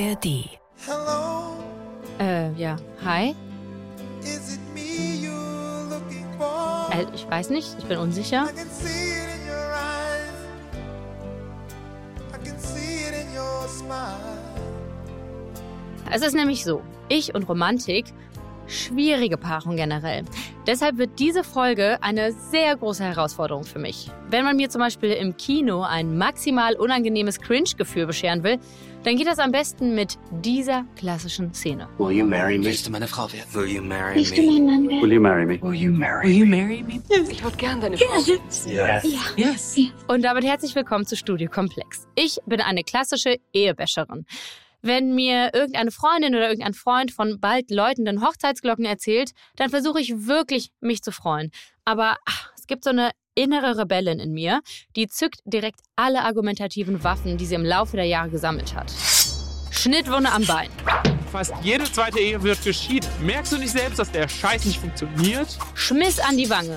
ARD. Hello, Äh, ja. Hi? is it me you're looking for? Äh, ich weiß nicht, ich bin unsicher. I can see it in your eyes. I can see it in your smile. Es ist nämlich so, ich und Romantik, schwierige Paarung generell. Deshalb wird diese Folge eine sehr große Herausforderung für mich. Wenn man mir zum Beispiel im Kino ein maximal unangenehmes Cringe-Gefühl bescheren will, dann geht das am besten mit dieser klassischen Szene. Will you marry me? Willst du meine Frau werden? Will you marry Willst du me? mein Mann werden? Will you marry me? Will you marry Will you marry me? Ich würde gern deine Frau. Yes. Yes. Und damit herzlich willkommen zu Studio Komplex. Ich bin eine klassische Ehebäscherin. Wenn mir irgendeine Freundin oder irgendein Freund von bald läutenden Hochzeitsglocken erzählt, dann versuche ich wirklich, mich zu freuen. Aber ach, es gibt so eine innere Rebellin in mir, die zückt direkt alle argumentativen Waffen, die sie im Laufe der Jahre gesammelt hat. Schnittwunde am Bein, Fast jede zweite Ehe wird geschieden. Merkst du nicht selbst, dass der Scheiß nicht funktioniert? Schmiss an die Wange,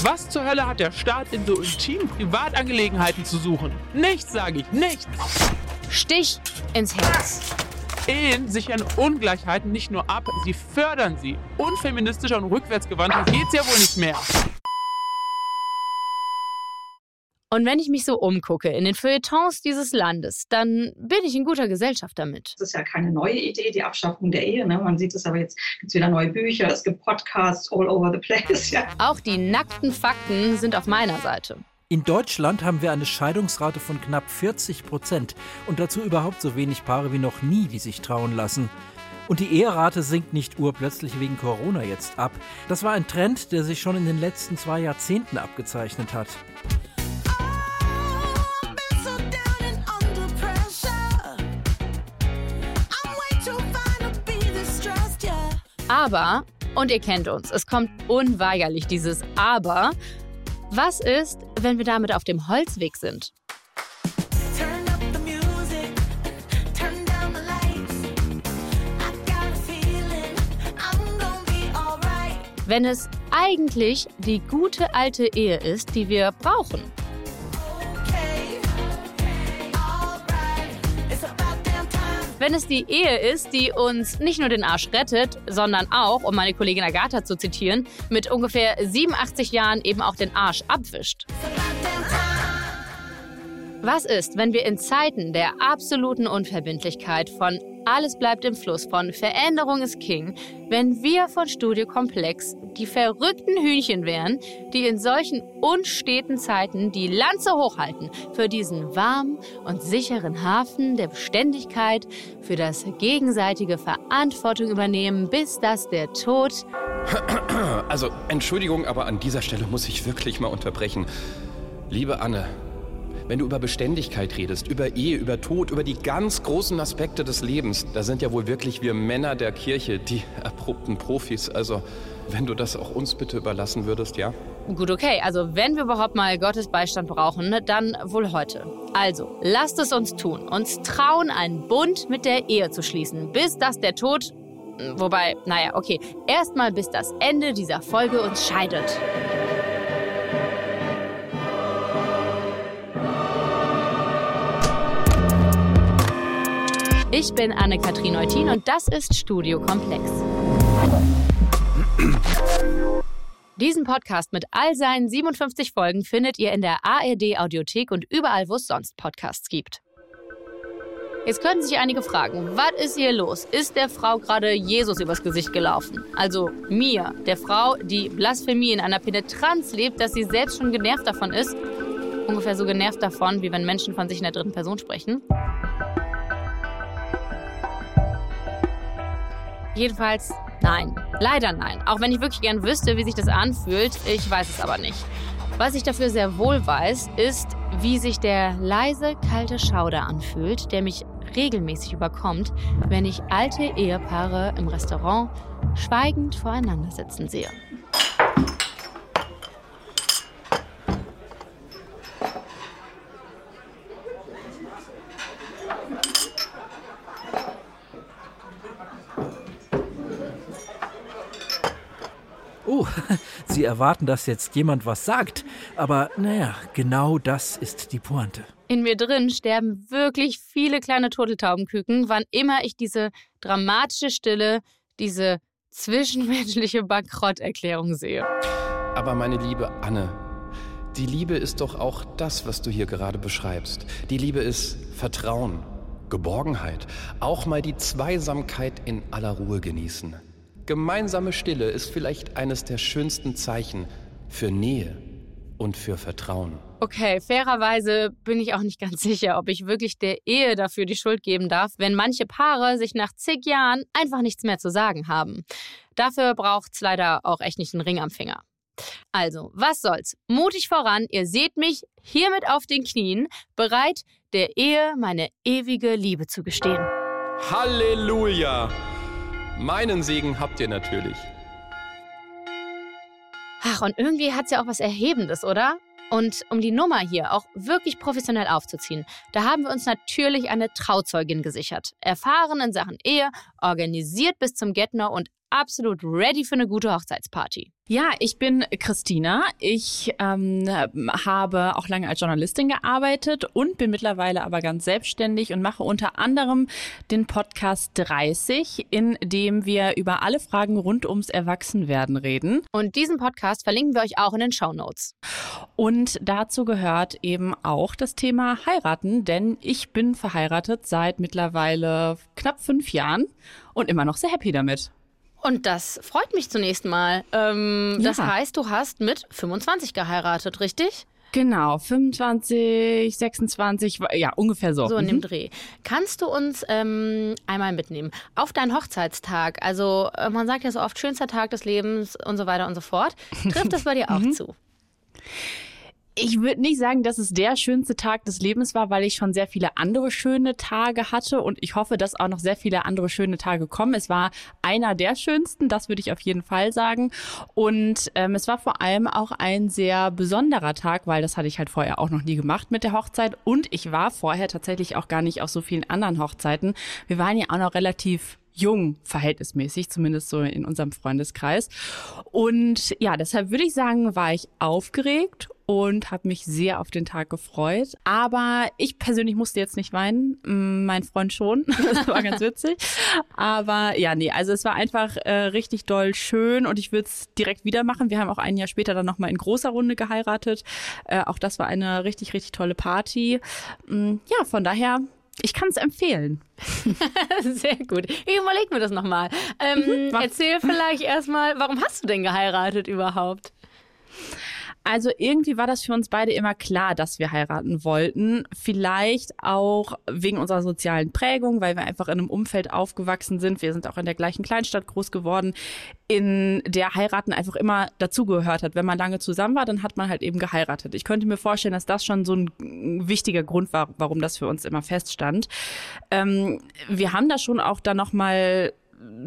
Was zur Hölle hat der Staat in so intimen Privatangelegenheiten zu suchen? Nichts, sage ich, nichts. Stich ins Herz. Ehen sichern Ungleichheiten nicht nur ab, sie fördern sie. Unfeministischer und rückwärtsgewandter geht's ja wohl nicht mehr. Und wenn ich mich so umgucke in den Feuilletons dieses Landes, dann bin ich in guter Gesellschaft damit. Das ist ja keine neue Idee, die Abschaffung der Ehe. Ne? Man sieht es aber jetzt, gibt es wieder neue Bücher, es gibt Podcasts all over the place. Ja. Auch die nackten Fakten sind auf meiner Seite. In Deutschland haben wir eine Scheidungsrate von knapp 40 Prozent und dazu überhaupt so wenig Paare wie noch nie, die sich trauen lassen. Und die Eherate sinkt nicht urplötzlich wegen Corona jetzt ab. Das war ein Trend, der sich schon in den letzten zwei Jahrzehnten abgezeichnet hat. Aber, und ihr kennt uns, es kommt unweigerlich dieses Aber. Was ist, wenn wir damit auf dem Holzweg sind? Wenn es eigentlich die gute alte Ehe ist, die wir brauchen. Wenn es die Ehe ist, die uns nicht nur den Arsch rettet, sondern auch, um meine Kollegin Agatha zu zitieren, mit ungefähr 87 Jahren eben auch den Arsch abwischt. Was ist, wenn wir in Zeiten der absoluten Unverbindlichkeit von alles bleibt im Fluss, von Veränderung ist King, wenn wir von Studio Komplex die verrückten Hühnchen wären, die in solchen unsteten Zeiten die Lanze hochhalten für diesen warmen und sicheren Hafen der Beständigkeit, für das gegenseitige Verantwortung übernehmen, bis dass der Tod Also, Entschuldigung, aber an dieser Stelle muss ich wirklich mal unterbrechen. Liebe Anne, wenn du über Beständigkeit redest, über Ehe, über Tod, über die ganz großen Aspekte des Lebens, da sind ja wohl wirklich wir Männer der Kirche die erprobten Profis. Also, wenn du das auch uns bitte überlassen würdest, ja? Gut, okay. Also, wenn wir überhaupt mal Gottes Beistand brauchen, ne, dann wohl heute. Also, lasst es uns tun. Uns trauen, einen Bund mit der Ehe zu schließen, bis dass der Tod. Wobei, naja, okay. Erstmal bis das Ende dieser Folge uns scheidet. Ich bin Anne-Kathrin Eutin und das ist Studio Komplex. Diesen Podcast mit all seinen 57 Folgen findet ihr in der ARD Audiothek und überall, wo es sonst Podcasts gibt. Jetzt könnten sich einige fragen, was ist hier los? Ist der Frau gerade Jesus übers Gesicht gelaufen? Also mir, der Frau, die Blasphemie in einer Penetranz lebt, dass sie selbst schon genervt davon ist. Ungefähr so genervt davon, wie wenn Menschen von sich in der dritten Person sprechen. Jedenfalls nein. Leider nein. Auch wenn ich wirklich gern wüsste, wie sich das anfühlt, ich weiß es aber nicht. Was ich dafür sehr wohl weiß, ist, wie sich der leise, kalte Schauder anfühlt, der mich regelmäßig überkommt, wenn ich alte Ehepaare im Restaurant schweigend voreinander sitzen sehe. Sie erwarten, dass jetzt jemand was sagt. Aber naja, genau das ist die Pointe. In mir drin sterben wirklich viele kleine Turteltaubenküken, wann immer ich diese dramatische Stille, diese zwischenmenschliche Bankrotterklärung sehe. Aber meine liebe Anne, die Liebe ist doch auch das, was du hier gerade beschreibst. Die Liebe ist Vertrauen, Geborgenheit, auch mal die Zweisamkeit in aller Ruhe genießen. Gemeinsame Stille ist vielleicht eines der schönsten Zeichen für Nähe und für Vertrauen. Okay, fairerweise bin ich auch nicht ganz sicher, ob ich wirklich der Ehe dafür die Schuld geben darf, wenn manche Paare sich nach zig Jahren einfach nichts mehr zu sagen haben. Dafür braucht's leider auch echt nicht einen Ring am Finger. Also, was soll's? Mutig voran, ihr seht mich hiermit auf den Knien, bereit, der Ehe meine ewige Liebe zu gestehen. Halleluja! Meinen Segen habt ihr natürlich. Ach, und irgendwie hat's ja auch was Erhebendes, oder? Und um die Nummer hier auch wirklich professionell aufzuziehen, da haben wir uns natürlich eine Trauzeugin gesichert. Erfahren in Sachen Ehe, organisiert bis zum Getner und absolut ready für eine gute Hochzeitsparty. Ja, ich bin Christina. Ich ähm, habe auch lange als Journalistin gearbeitet und bin mittlerweile aber ganz selbstständig und mache unter anderem den Podcast 30, in dem wir über alle Fragen rund ums Erwachsenwerden reden. Und diesen Podcast verlinken wir euch auch in den Show Notes. Und dazu gehört eben auch das Thema heiraten, denn ich bin verheiratet seit mittlerweile knapp fünf Jahren und immer noch sehr happy damit. Und das freut mich zunächst mal. Ähm, Ja. Das heißt, du hast mit 25 geheiratet, richtig? Genau, 25, 26, ja, ungefähr so. So in Mhm. dem Dreh. Kannst du uns ähm, einmal mitnehmen auf deinen Hochzeitstag? Also äh, man sagt ja so oft schönster Tag des Lebens und so weiter und so fort. Trifft das bei dir auch Mhm. zu? Ich würde nicht sagen, dass es der schönste Tag des Lebens war, weil ich schon sehr viele andere schöne Tage hatte und ich hoffe, dass auch noch sehr viele andere schöne Tage kommen. Es war einer der schönsten, das würde ich auf jeden Fall sagen. Und ähm, es war vor allem auch ein sehr besonderer Tag, weil das hatte ich halt vorher auch noch nie gemacht mit der Hochzeit und ich war vorher tatsächlich auch gar nicht auf so vielen anderen Hochzeiten. Wir waren ja auch noch relativ jung, verhältnismäßig, zumindest so in unserem Freundeskreis. Und ja, deshalb würde ich sagen, war ich aufgeregt und habe mich sehr auf den Tag gefreut. Aber ich persönlich musste jetzt nicht weinen, mein Freund schon. Das war ganz witzig. Aber ja, nee, also es war einfach äh, richtig doll schön und ich würde es direkt wieder machen. Wir haben auch ein Jahr später dann nochmal in großer Runde geheiratet. Äh, auch das war eine richtig, richtig tolle Party. Ja, von daher, ich kann es empfehlen. Sehr gut. Ich überleg mir das nochmal. Ähm, mach. erzähl vielleicht erstmal, warum hast du denn geheiratet überhaupt? Also irgendwie war das für uns beide immer klar, dass wir heiraten wollten. Vielleicht auch wegen unserer sozialen Prägung, weil wir einfach in einem Umfeld aufgewachsen sind. Wir sind auch in der gleichen Kleinstadt groß geworden, in der heiraten einfach immer dazugehört hat. Wenn man lange zusammen war, dann hat man halt eben geheiratet. Ich könnte mir vorstellen, dass das schon so ein wichtiger Grund war, warum das für uns immer feststand. Ähm, wir haben da schon auch dann noch mal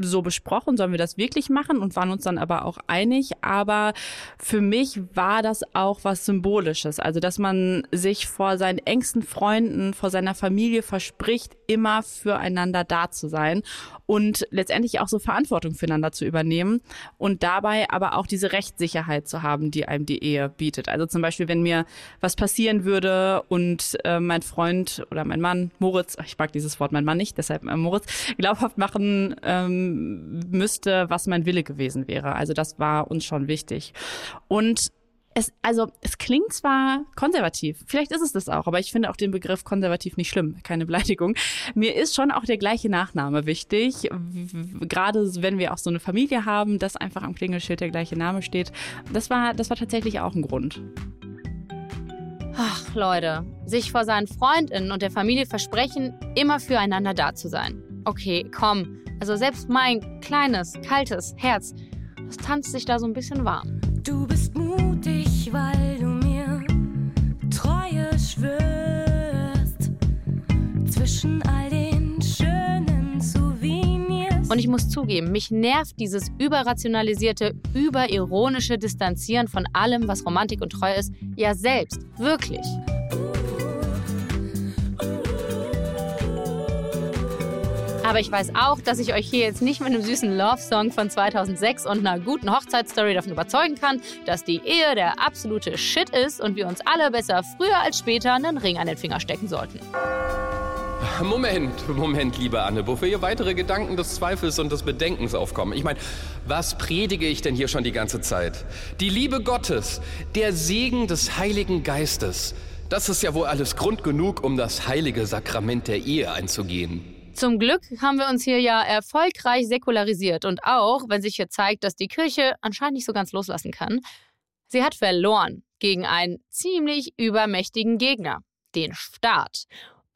so besprochen, sollen wir das wirklich machen und waren uns dann aber auch einig. Aber für mich war das auch was Symbolisches. Also, dass man sich vor seinen engsten Freunden, vor seiner Familie verspricht, immer füreinander da zu sein und letztendlich auch so Verantwortung füreinander zu übernehmen und dabei aber auch diese Rechtssicherheit zu haben, die einem die Ehe bietet. Also zum Beispiel, wenn mir was passieren würde und äh, mein Freund oder mein Mann, Moritz, ich mag dieses Wort mein Mann nicht, deshalb äh, Moritz, glaubhaft machen ähm, müsste, was mein Wille gewesen wäre. Also das war uns schon wichtig. Und es, also, es klingt zwar konservativ, vielleicht ist es das auch, aber ich finde auch den Begriff konservativ nicht schlimm, keine Beleidigung. Mir ist schon auch der gleiche Nachname wichtig, gerade wenn wir auch so eine Familie haben, dass einfach am Klingelschild der gleiche Name steht. Das war, das war tatsächlich auch ein Grund. Ach, Leute, sich vor seinen Freundinnen und der Familie versprechen, immer füreinander da zu sein. Okay, komm. Also selbst mein kleines, kaltes Herz, das tanzt sich da so ein bisschen warm. Du bist mutig, weil du mir Treue schwörst. Zwischen all den schönen Souvenirs. Und ich muss zugeben, mich nervt dieses überrationalisierte, überironische Distanzieren von allem, was Romantik und Treue ist, ja selbst, wirklich. Aber ich weiß auch, dass ich euch hier jetzt nicht mit einem süßen Love-Song von 2006 und einer guten Hochzeitsstory davon überzeugen kann, dass die Ehe der absolute Shit ist und wir uns alle besser früher als später einen Ring an den Finger stecken sollten. Moment, Moment, liebe Anne, wofür hier weitere Gedanken des Zweifels und des Bedenkens aufkommen. Ich meine, was predige ich denn hier schon die ganze Zeit? Die Liebe Gottes, der Segen des Heiligen Geistes. Das ist ja wohl alles Grund genug, um das heilige Sakrament der Ehe einzugehen. Zum Glück haben wir uns hier ja erfolgreich säkularisiert und auch, wenn sich hier zeigt, dass die Kirche anscheinend nicht so ganz loslassen kann, sie hat verloren gegen einen ziemlich übermächtigen Gegner, den Staat.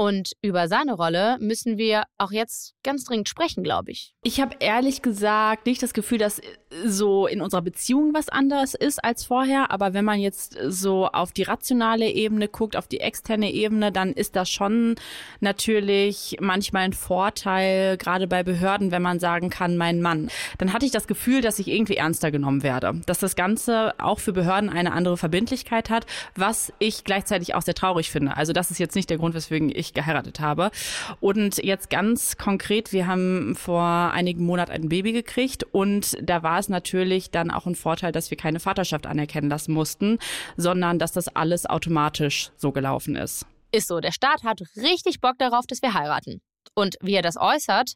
Und über seine Rolle müssen wir auch jetzt ganz dringend sprechen, glaube ich. Ich habe ehrlich gesagt nicht das Gefühl, dass so in unserer Beziehung was anderes ist als vorher. Aber wenn man jetzt so auf die rationale Ebene guckt, auf die externe Ebene, dann ist das schon natürlich manchmal ein Vorteil, gerade bei Behörden, wenn man sagen kann, mein Mann. Dann hatte ich das Gefühl, dass ich irgendwie ernster genommen werde. Dass das Ganze auch für Behörden eine andere Verbindlichkeit hat, was ich gleichzeitig auch sehr traurig finde. Also das ist jetzt nicht der Grund, weswegen ich geheiratet habe. Und jetzt ganz konkret, wir haben vor einigen Monaten ein Baby gekriegt und da war es natürlich dann auch ein Vorteil, dass wir keine Vaterschaft anerkennen lassen mussten, sondern dass das alles automatisch so gelaufen ist. Ist so, der Staat hat richtig Bock darauf, dass wir heiraten. Und wie er das äußert,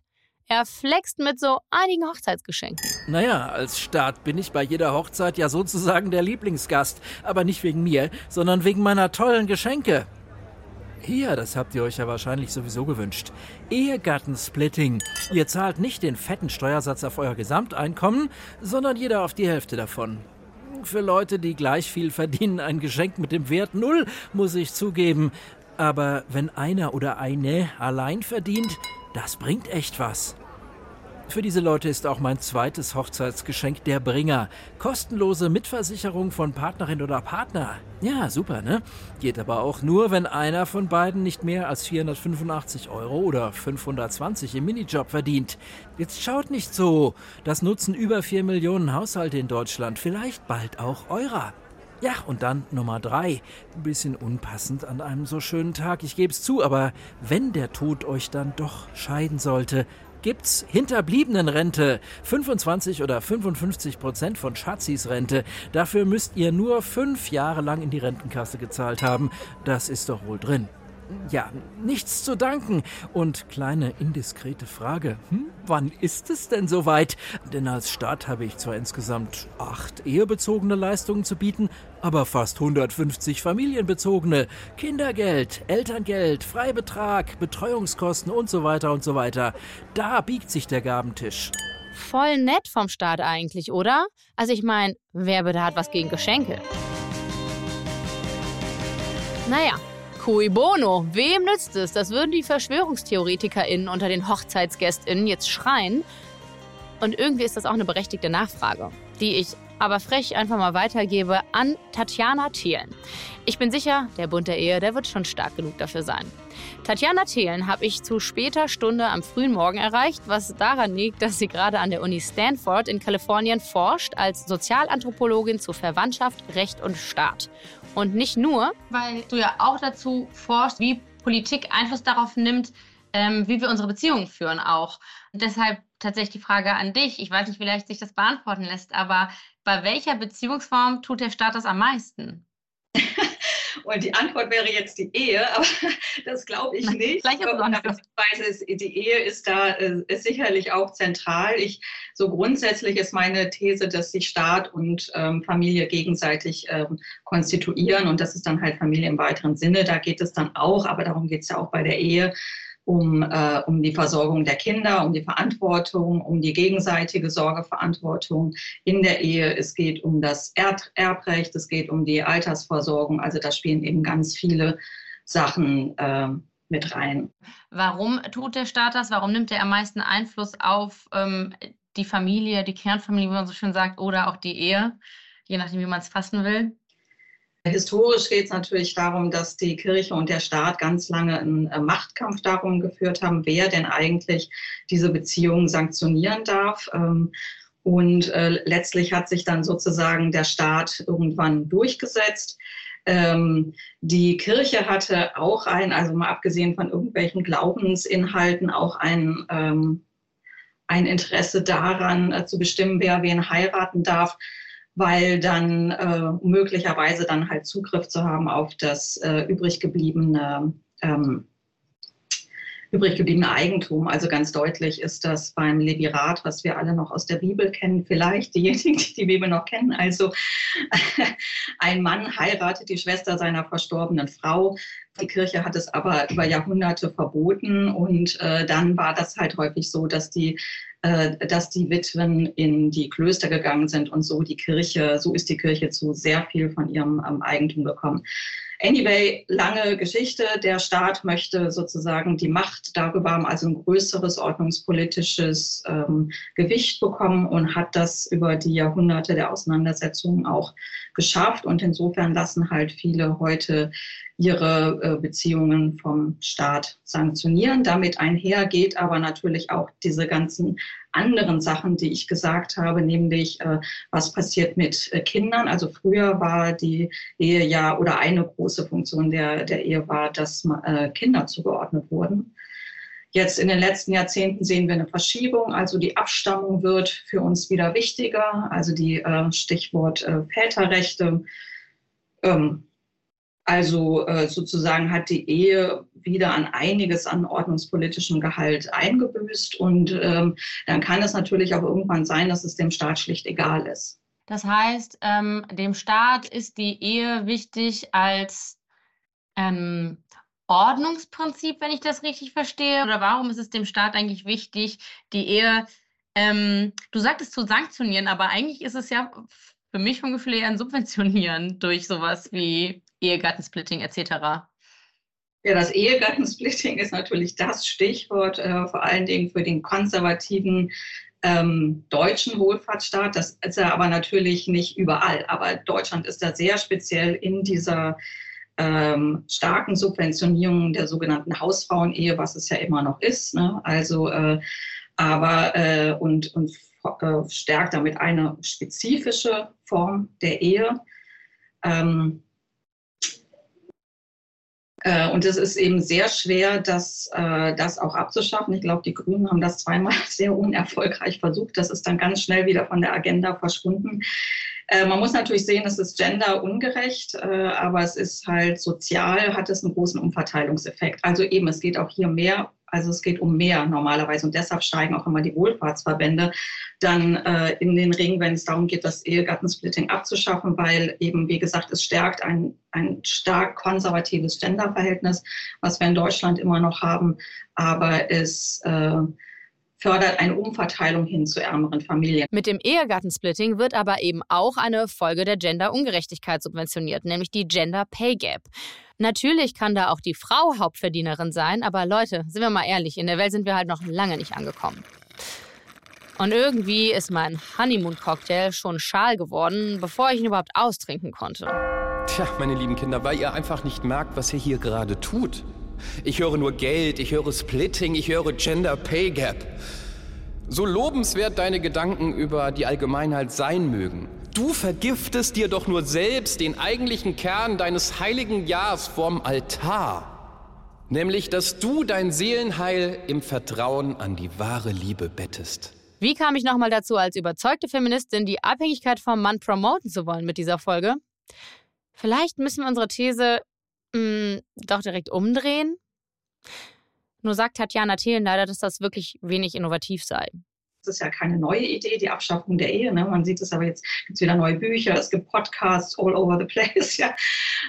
er flext mit so einigen Hochzeitsgeschenken. Naja, als Staat bin ich bei jeder Hochzeit ja sozusagen der Lieblingsgast. Aber nicht wegen mir, sondern wegen meiner tollen Geschenke. Hier, das habt ihr euch ja wahrscheinlich sowieso gewünscht. Ehegattensplitting. Ihr zahlt nicht den fetten Steuersatz auf euer Gesamteinkommen, sondern jeder auf die Hälfte davon. Für Leute, die gleich viel verdienen, ein Geschenk mit dem Wert Null, muss ich zugeben. Aber wenn einer oder eine allein verdient, das bringt echt was. Für diese Leute ist auch mein zweites Hochzeitsgeschenk der Bringer. Kostenlose Mitversicherung von Partnerin oder Partner. Ja, super, ne? Geht aber auch nur, wenn einer von beiden nicht mehr als 485 Euro oder 520 im Minijob verdient. Jetzt schaut nicht so. Das nutzen über 4 Millionen Haushalte in Deutschland. Vielleicht bald auch eurer. Ja, und dann Nummer drei. Ein bisschen unpassend an einem so schönen Tag, ich gebe es zu, aber wenn der Tod euch dann doch scheiden sollte, gibt's Hinterbliebenenrente. 25 oder 55 Prozent von Schatzis Rente. Dafür müsst ihr nur fünf Jahre lang in die Rentenkasse gezahlt haben. Das ist doch wohl drin. Ja, nichts zu danken. Und kleine indiskrete Frage. Hm, wann ist es denn soweit? Denn als Staat habe ich zwar insgesamt acht ehebezogene Leistungen zu bieten, aber fast 150 familienbezogene. Kindergeld, Elterngeld, Freibetrag, Betreuungskosten und so weiter und so weiter. Da biegt sich der Gabentisch. Voll nett vom Staat eigentlich, oder? Also ich meine, wer bitte hat was gegen Geschenke? Naja, cui bono. Wem nützt es? Das würden die VerschwörungstheoretikerInnen unter den HochzeitsgästInnen jetzt schreien. Und irgendwie ist das auch eine berechtigte Nachfrage, die ich aber frech einfach mal weitergebe an Tatjana Thelen. Ich bin sicher, der Bund der Ehe, der wird schon stark genug dafür sein. Tatjana Thelen habe ich zu später Stunde am frühen Morgen erreicht, was daran liegt, dass sie gerade an der Uni Stanford in Kalifornien forscht als Sozialanthropologin zu Verwandtschaft, Recht und Staat. Und nicht nur, weil du ja auch dazu forschst, wie Politik Einfluss darauf nimmt, ähm, wie wir unsere Beziehungen führen auch. Und deshalb tatsächlich die Frage an dich. Ich weiß nicht, wie leicht sich das beantworten lässt, aber bei welcher Beziehungsform tut der Staat das am meisten? Und die Antwort wäre jetzt die Ehe, aber das glaube ich nicht. Nicht. Beziehungsweise ist, die Ehe ist da äh, ist sicherlich auch zentral. Ich, so grundsätzlich ist meine These, dass sich Staat und ähm, Familie gegenseitig ähm, konstituieren und das ist dann halt Familie im weiteren Sinne. Da geht es dann auch, aber darum geht es ja auch bei der Ehe, um, äh, um die Versorgung der Kinder, um die Verantwortung, um die gegenseitige Sorgeverantwortung in der Ehe. Es geht um das Erd Erbrecht, es geht um die Altersversorgung. Also da spielen eben ganz viele Sachen äh, mit rein. Warum tut der Staat das? Warum nimmt er am meisten Einfluss auf ähm, die Familie, die Kernfamilie, wie man so schön sagt, oder auch die Ehe, je nachdem, wie man es fassen will? Historisch geht es natürlich darum, dass die Kirche und der Staat ganz lange einen äh, Machtkampf darum geführt haben, wer denn eigentlich diese Beziehungen sanktionieren darf. Ähm, und äh, letztlich hat sich dann sozusagen der Staat irgendwann durchgesetzt. Ähm, die Kirche hatte auch ein, also mal abgesehen von irgendwelchen Glaubensinhalten, auch ein, ähm, ein Interesse daran, äh, zu bestimmen, wer wen heiraten darf, weil dann äh, möglicherweise dann halt Zugriff zu haben auf das äh, übrig gebliebene ähm, übrig gebliebene Eigentum. Also ganz deutlich ist das beim Levirat, was wir alle noch aus der Bibel kennen, vielleicht diejenigen, die die Bibel noch kennen. Also ein Mann heiratet die Schwester seiner verstorbenen Frau. Die Kirche hat es aber über Jahrhunderte verboten und äh, dann war das halt häufig so, dass die äh, dass die Witwen in die Klöster gegangen sind und so die Kirche, so ist die Kirche zu sehr viel von ihrem ähm, Eigentum gekommen. Anyway, lange Geschichte. Der Staat möchte sozusagen die Macht darüber haben, also ein größeres ordnungspolitisches ähm, Gewicht bekommen und hat das über die Jahrhunderte der Auseinandersetzungen auch geschafft. Und insofern lassen halt viele heute ihre äh, Beziehungen vom Staat sanktionieren. Damit einher geht aber natürlich auch diese ganzen anderen Sachen, die ich gesagt habe, nämlich äh, was passiert mit äh, Kindern. Also früher war die Ehe ja oder eine große Funktion der, der Ehe war, dass äh, Kinder zugeordnet wurden. Jetzt in den letzten Jahrzehnten sehen wir eine Verschiebung. Also die Abstammung wird für uns wieder wichtiger. Also die äh, Stichwort äh, Väterrechte. Ähm, also äh, sozusagen hat die Ehe wieder an einiges an ordnungspolitischem Gehalt eingebüßt. Und ähm, dann kann es natürlich auch irgendwann sein, dass es dem Staat schlicht egal ist. Das heißt, ähm, dem Staat ist die Ehe wichtig als ähm, Ordnungsprinzip, wenn ich das richtig verstehe? Oder warum ist es dem Staat eigentlich wichtig, die Ehe, ähm, du sagtest zu sanktionieren, aber eigentlich ist es ja für mich vom Gefühl eher ein Subventionieren durch sowas wie Ehegattensplitting etc. Ja, das Ehegattensplitting ist natürlich das Stichwort, äh, vor allen Dingen für den konservativen ähm, deutschen Wohlfahrtsstaat. Das ist er aber natürlich nicht überall. Aber Deutschland ist da sehr speziell in dieser ähm, starken Subventionierung der sogenannten Hausfrauenehe, was es ja immer noch ist. Ne? Also, äh, aber äh, und, und äh, stärkt damit eine spezifische Form der Ehe. Ähm, äh, und es ist eben sehr schwer, das, äh, das auch abzuschaffen. Ich glaube, die Grünen haben das zweimal sehr unerfolgreich versucht. Das ist dann ganz schnell wieder von der Agenda verschwunden. Äh, man muss natürlich sehen, es ist genderungerecht, aber es ist halt sozial, hat es einen großen Umverteilungseffekt. Also eben, es geht auch hier mehr also es geht um mehr normalerweise und deshalb steigen auch immer die Wohlfahrtsverbände dann äh, in den Ring, wenn es darum geht, das Ehegattensplitting abzuschaffen, weil eben, wie gesagt, es stärkt ein, ein stark konservatives Genderverhältnis, was wir in Deutschland immer noch haben, aber es äh, fördert eine Umverteilung hin zu ärmeren Familien. Mit dem Ehegattensplitting wird aber eben auch eine Folge der Genderungerechtigkeit subventioniert, nämlich die Gender Pay Gap. Natürlich kann da auch die Frau Hauptverdienerin sein, aber Leute, sind wir mal ehrlich, in der Welt sind wir halt noch lange nicht angekommen. Und irgendwie ist mein Honeymoon-Cocktail schon schal geworden, bevor ich ihn überhaupt austrinken konnte. Tja, meine lieben Kinder, weil ihr einfach nicht merkt, was ihr hier gerade tut. Ich höre nur Geld, ich höre Splitting, ich höre Gender Pay Gap. So lobenswert deine Gedanken über die Allgemeinheit sein mögen. Du vergiftest dir doch nur selbst den eigentlichen Kern deines heiligen Jahrs vorm Altar. Nämlich, dass du dein Seelenheil im Vertrauen an die wahre Liebe bettest. Wie kam ich nochmal dazu, als überzeugte Feministin die Abhängigkeit vom Mann promoten zu wollen mit dieser Folge? Vielleicht müssen wir unsere These mh, hm, doch direkt umdrehen? Nur sagt Tatjana Thelen leider, dass das wirklich wenig innovativ sei. Das ist ja keine neue Idee, die Abschaffung der Ehe. Ne? Man sieht es aber jetzt, gibt es wieder neue Bücher, es gibt Podcasts all over the place. Ja?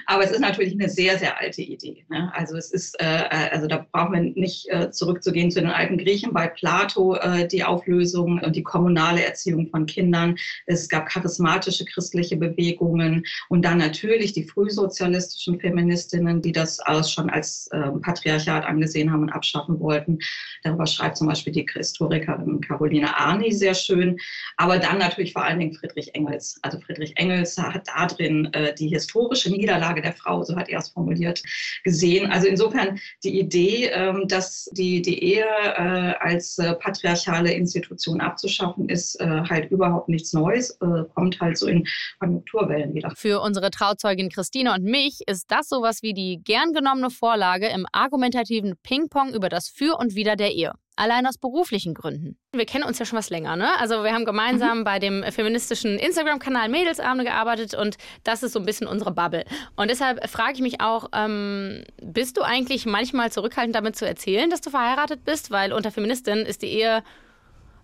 Aber es ist natürlich eine sehr, sehr alte Idee. Ne? Also es ist, äh, äh, also da brauchen wir nicht äh, zurückzugehen zu den alten Griechen. Bei Plato äh, die Auflösung und die kommunale Erziehung von Kindern. Es gab charismatische christliche Bewegungen und dann natürlich die frühsozialistischen Feministinnen, die das alles schon als äh, Patriarchat angesehen haben und abschaffen wollten. Darüber schreibt zum Beispiel die Historikerin Carolina Heine Arni sehr schön, aber dann natürlich vor allen Dingen Friedrich Engels. Also Friedrich Engels hat da drin äh, die historische Niederlage der Frau, so hat er es formuliert, gesehen. Also insofern die Idee, ähm, dass die, die Ehe äh, als äh, patriarchale Institution abzuschaffen ist, äh, halt überhaupt nichts Neues, äh, kommt halt so in Konjunkturwellen wieder. Für unsere Trauzeugin Christine und mich ist das sowas wie die gern genommene Vorlage im argumentativen Ping-Pong über das Für und Wider der Ehe. Allein aus beruflichen Gründen. Wir kennen uns ja schon was länger, ne? Also wir haben gemeinsam mhm. bei dem feministischen Instagram-Kanal Mädelsabende gearbeitet und das ist so ein bisschen unsere Bubble. Und deshalb frage ich mich auch, ähm, bist du eigentlich manchmal zurückhaltend damit zu erzählen, dass du verheiratet bist? Weil unter Feministinnen ist die Ehe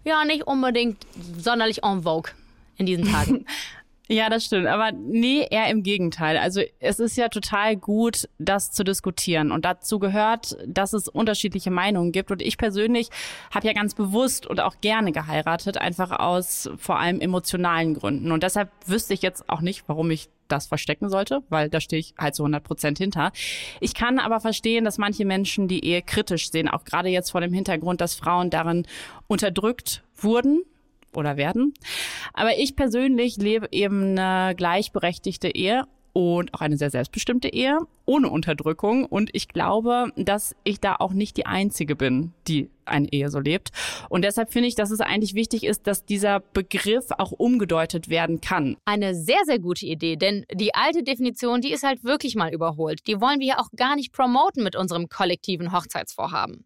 ja nicht unbedingt sonderlich en vogue in diesen Tagen. Ja, das stimmt. Aber nee, eher im Gegenteil. Also es ist ja total gut, das zu diskutieren. Und dazu gehört, dass es unterschiedliche Meinungen gibt. Und ich persönlich habe ja ganz bewusst und auch gerne geheiratet, einfach aus vor allem emotionalen Gründen. Und deshalb wüsste ich jetzt auch nicht, warum ich das verstecken sollte, weil da stehe ich halt zu 100 Prozent hinter. Ich kann aber verstehen, dass manche Menschen die Ehe kritisch sehen, auch gerade jetzt vor dem Hintergrund, dass Frauen darin unterdrückt wurden oder werden. Aber ich persönlich lebe eben eine gleichberechtigte Ehe und auch eine sehr selbstbestimmte Ehe ohne Unterdrückung. Und ich glaube, dass ich da auch nicht die Einzige bin, die eine Ehe so lebt. Und deshalb finde ich, dass es eigentlich wichtig ist, dass dieser Begriff auch umgedeutet werden kann. Eine sehr, sehr gute Idee, denn die alte Definition, die ist halt wirklich mal überholt. Die wollen wir ja auch gar nicht promoten mit unserem kollektiven Hochzeitsvorhaben.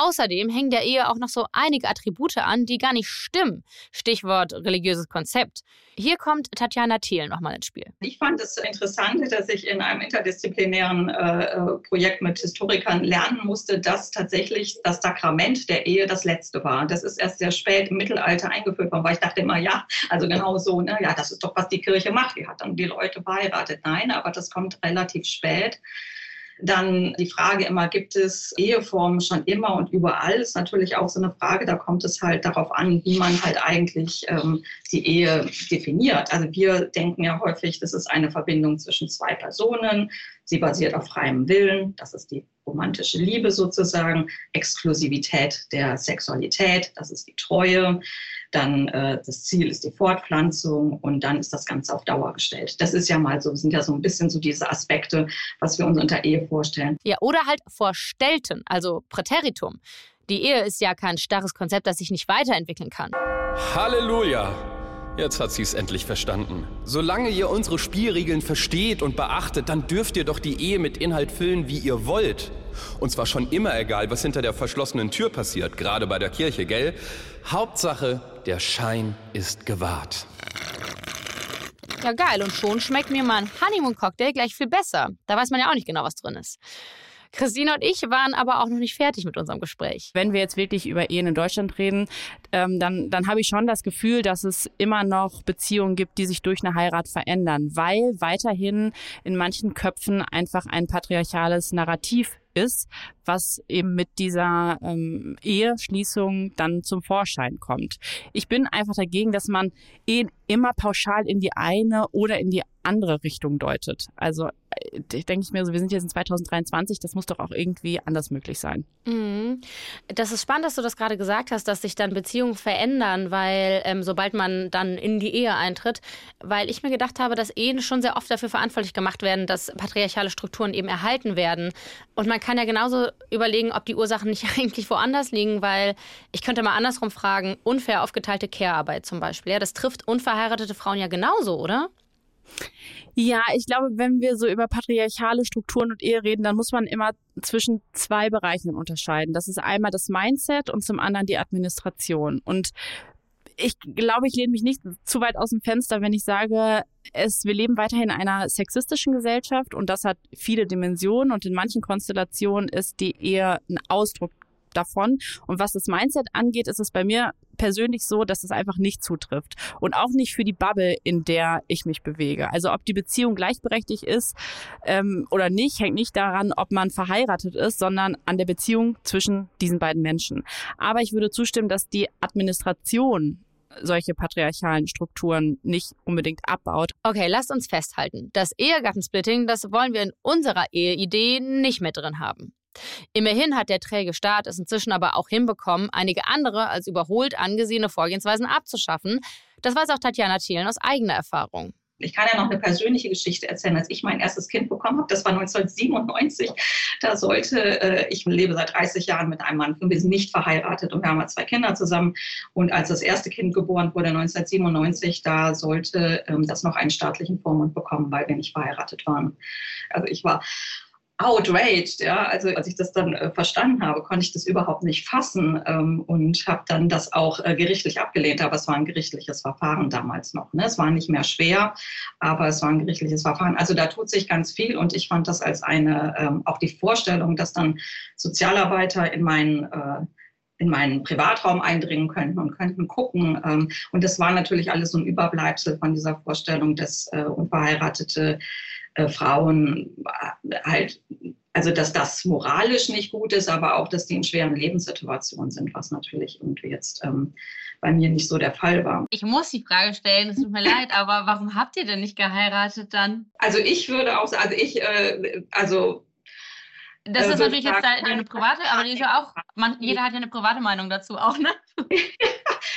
Außerdem hängen der Ehe auch noch so einige Attribute an, die gar nicht stimmen. Stichwort religiöses Konzept. Hier kommt Tatjana Thiel nochmal ins Spiel. Ich fand es interessant, dass ich in einem interdisziplinären äh, äh, Projekt mit Historikern lernen musste, dass tatsächlich das Sakrament der Ehe das letzte war. Das ist erst sehr spät im Mittelalter eingeführt worden, weil ich dachte immer, ja, also genau so, ne, ja, das ist doch, was die Kirche macht. Die hat dann die Leute verheiratet. Nein, aber das kommt relativ spät. Dann die Frage immer, gibt es Eheformen schon immer und überall? Ist natürlich auch so eine Frage, da kommt es halt darauf an, wie man halt eigentlich ähm, die Ehe definiert. Also wir denken ja häufig, das ist eine Verbindung zwischen zwei Personen. Sie basiert auf freiem Willen. Das ist die romantische Liebe sozusagen. Exklusivität der Sexualität. Das ist die Treue dann äh, das Ziel ist die Fortpflanzung und dann ist das Ganze auf Dauer gestellt. Das ist ja mal so, sind ja so ein bisschen so diese Aspekte, was wir uns unter Ehe vorstellen. Ja, oder halt vorstellten, also Präteritum. Die Ehe ist ja kein starres Konzept, das sich nicht weiterentwickeln kann. Halleluja! Jetzt hat sie es endlich verstanden. Solange ihr unsere Spielregeln versteht und beachtet, dann dürft ihr doch die Ehe mit Inhalt füllen, wie ihr wollt. Und zwar schon immer egal, was hinter der verschlossenen Tür passiert, gerade bei der Kirche, gell? Hauptsache, der Schein ist gewahrt. Ja, geil. Und schon schmeckt mir mein Honeymoon-Cocktail gleich viel besser. Da weiß man ja auch nicht genau, was drin ist. Christine und ich waren aber auch noch nicht fertig mit unserem Gespräch. Wenn wir jetzt wirklich über Ehen in Deutschland reden, ähm, dann, dann habe ich schon das Gefühl, dass es immer noch Beziehungen gibt, die sich durch eine Heirat verändern, weil weiterhin in manchen Köpfen einfach ein patriarchales Narrativ ist, was eben mit dieser ähm, Eheschließung dann zum Vorschein kommt. Ich bin einfach dagegen, dass man Ehen immer pauschal in die eine oder in die andere Richtung deutet. Also äh, denke ich mir so, wir sind jetzt in 2023, das muss doch auch irgendwie anders möglich sein. Mhm. Das ist spannend, dass du das gerade gesagt hast, dass sich dann Beziehungen verändern, weil ähm, sobald man dann in die Ehe eintritt, weil ich mir gedacht habe, dass Ehen schon sehr oft dafür verantwortlich gemacht werden, dass patriarchale Strukturen eben erhalten werden. Und man kann ja genauso überlegen, ob die Ursachen nicht eigentlich woanders liegen, weil ich könnte mal andersrum fragen, unfair aufgeteilte Care-Arbeit zum Beispiel. Ja, das trifft unverheiratete Frauen ja genauso, oder? Ja, ich glaube, wenn wir so über patriarchale Strukturen und Ehe reden, dann muss man immer zwischen zwei Bereichen unterscheiden. Das ist einmal das Mindset und zum anderen die Administration. Und ich glaube, ich lehne mich nicht zu weit aus dem Fenster, wenn ich sage, es, wir leben weiterhin in einer sexistischen Gesellschaft und das hat viele Dimensionen und in manchen Konstellationen ist die eher ein Ausdruck davon. Und was das Mindset angeht, ist es bei mir persönlich so, dass es einfach nicht zutrifft. Und auch nicht für die Bubble, in der ich mich bewege. Also ob die Beziehung gleichberechtigt ist ähm, oder nicht, hängt nicht daran, ob man verheiratet ist, sondern an der Beziehung zwischen diesen beiden Menschen. Aber ich würde zustimmen, dass die Administration solche patriarchalen Strukturen nicht unbedingt abbaut. Okay, lasst uns festhalten. Das Ehegattensplitting, das wollen wir in unserer Eheidee nicht mehr drin haben. Immerhin hat der träge Staat es inzwischen aber auch hinbekommen, einige andere als überholt angesehene Vorgehensweisen abzuschaffen. Das weiß auch Tatjana Thielen aus eigener Erfahrung. Ich kann ja noch eine persönliche Geschichte erzählen. Als ich mein erstes Kind bekommen habe, das war 1997, da sollte, äh, ich lebe seit 30 Jahren mit einem Mann wir sind nicht verheiratet und wir haben zwei Kinder zusammen. Und als das erste Kind geboren wurde, 1997, da sollte ähm, das noch einen staatlichen Vormund bekommen, weil wir nicht verheiratet waren. Also ich war outraged. Ja? Also als ich das dann äh, verstanden habe, konnte ich das überhaupt nicht fassen ähm, und habe dann das auch äh, gerichtlich abgelehnt. Aber es war ein gerichtliches Verfahren damals noch. Ne? Es war nicht mehr schwer, aber es war ein gerichtliches Verfahren. Also da tut sich ganz viel und ich fand das als eine, ähm, auch die Vorstellung, dass dann Sozialarbeiter in meinen äh, in meinen Privatraum eindringen könnten und könnten gucken. Ähm, und das war natürlich alles so ein Überbleibsel von dieser Vorstellung, dass äh, unverheiratete äh, Frauen äh, halt, also dass das moralisch nicht gut ist, aber auch, dass die in schweren Lebenssituationen sind, was natürlich irgendwie jetzt ähm, bei mir nicht so der Fall war. Ich muss die Frage stellen, es tut mir leid, aber warum habt ihr denn nicht geheiratet dann? Also ich würde auch sagen, also ich, äh, also das äh, ist natürlich jetzt eine private, aber die ist ja auch, man, jeder hat ja eine private Meinung dazu auch, ne?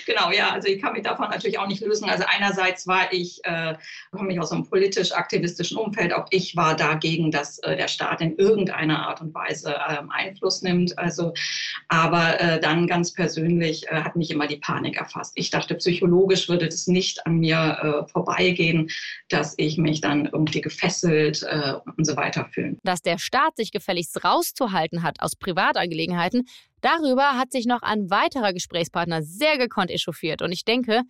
genau, ja, also ich kann mich davon natürlich auch nicht lösen. Also einerseits war ich, äh, komme ich aus einem politisch-aktivistischen Umfeld, auch ich war dagegen, dass äh, der Staat in irgendeiner Art und Weise äh, Einfluss nimmt. Also, aber äh, dann ganz persönlich äh, hat mich immer die Panik erfasst. Ich dachte, psychologisch würde das nicht an mir äh, vorbeigehen, dass ich mich dann irgendwie gefesselt äh, und so weiter fühle. Dass der Staat sich gefälligst rauszuhalten hat aus Privatangelegenheiten, Darüber hat sich noch ein weiterer Gesprächspartner sehr gekonnt echauffiert. Und ich denke,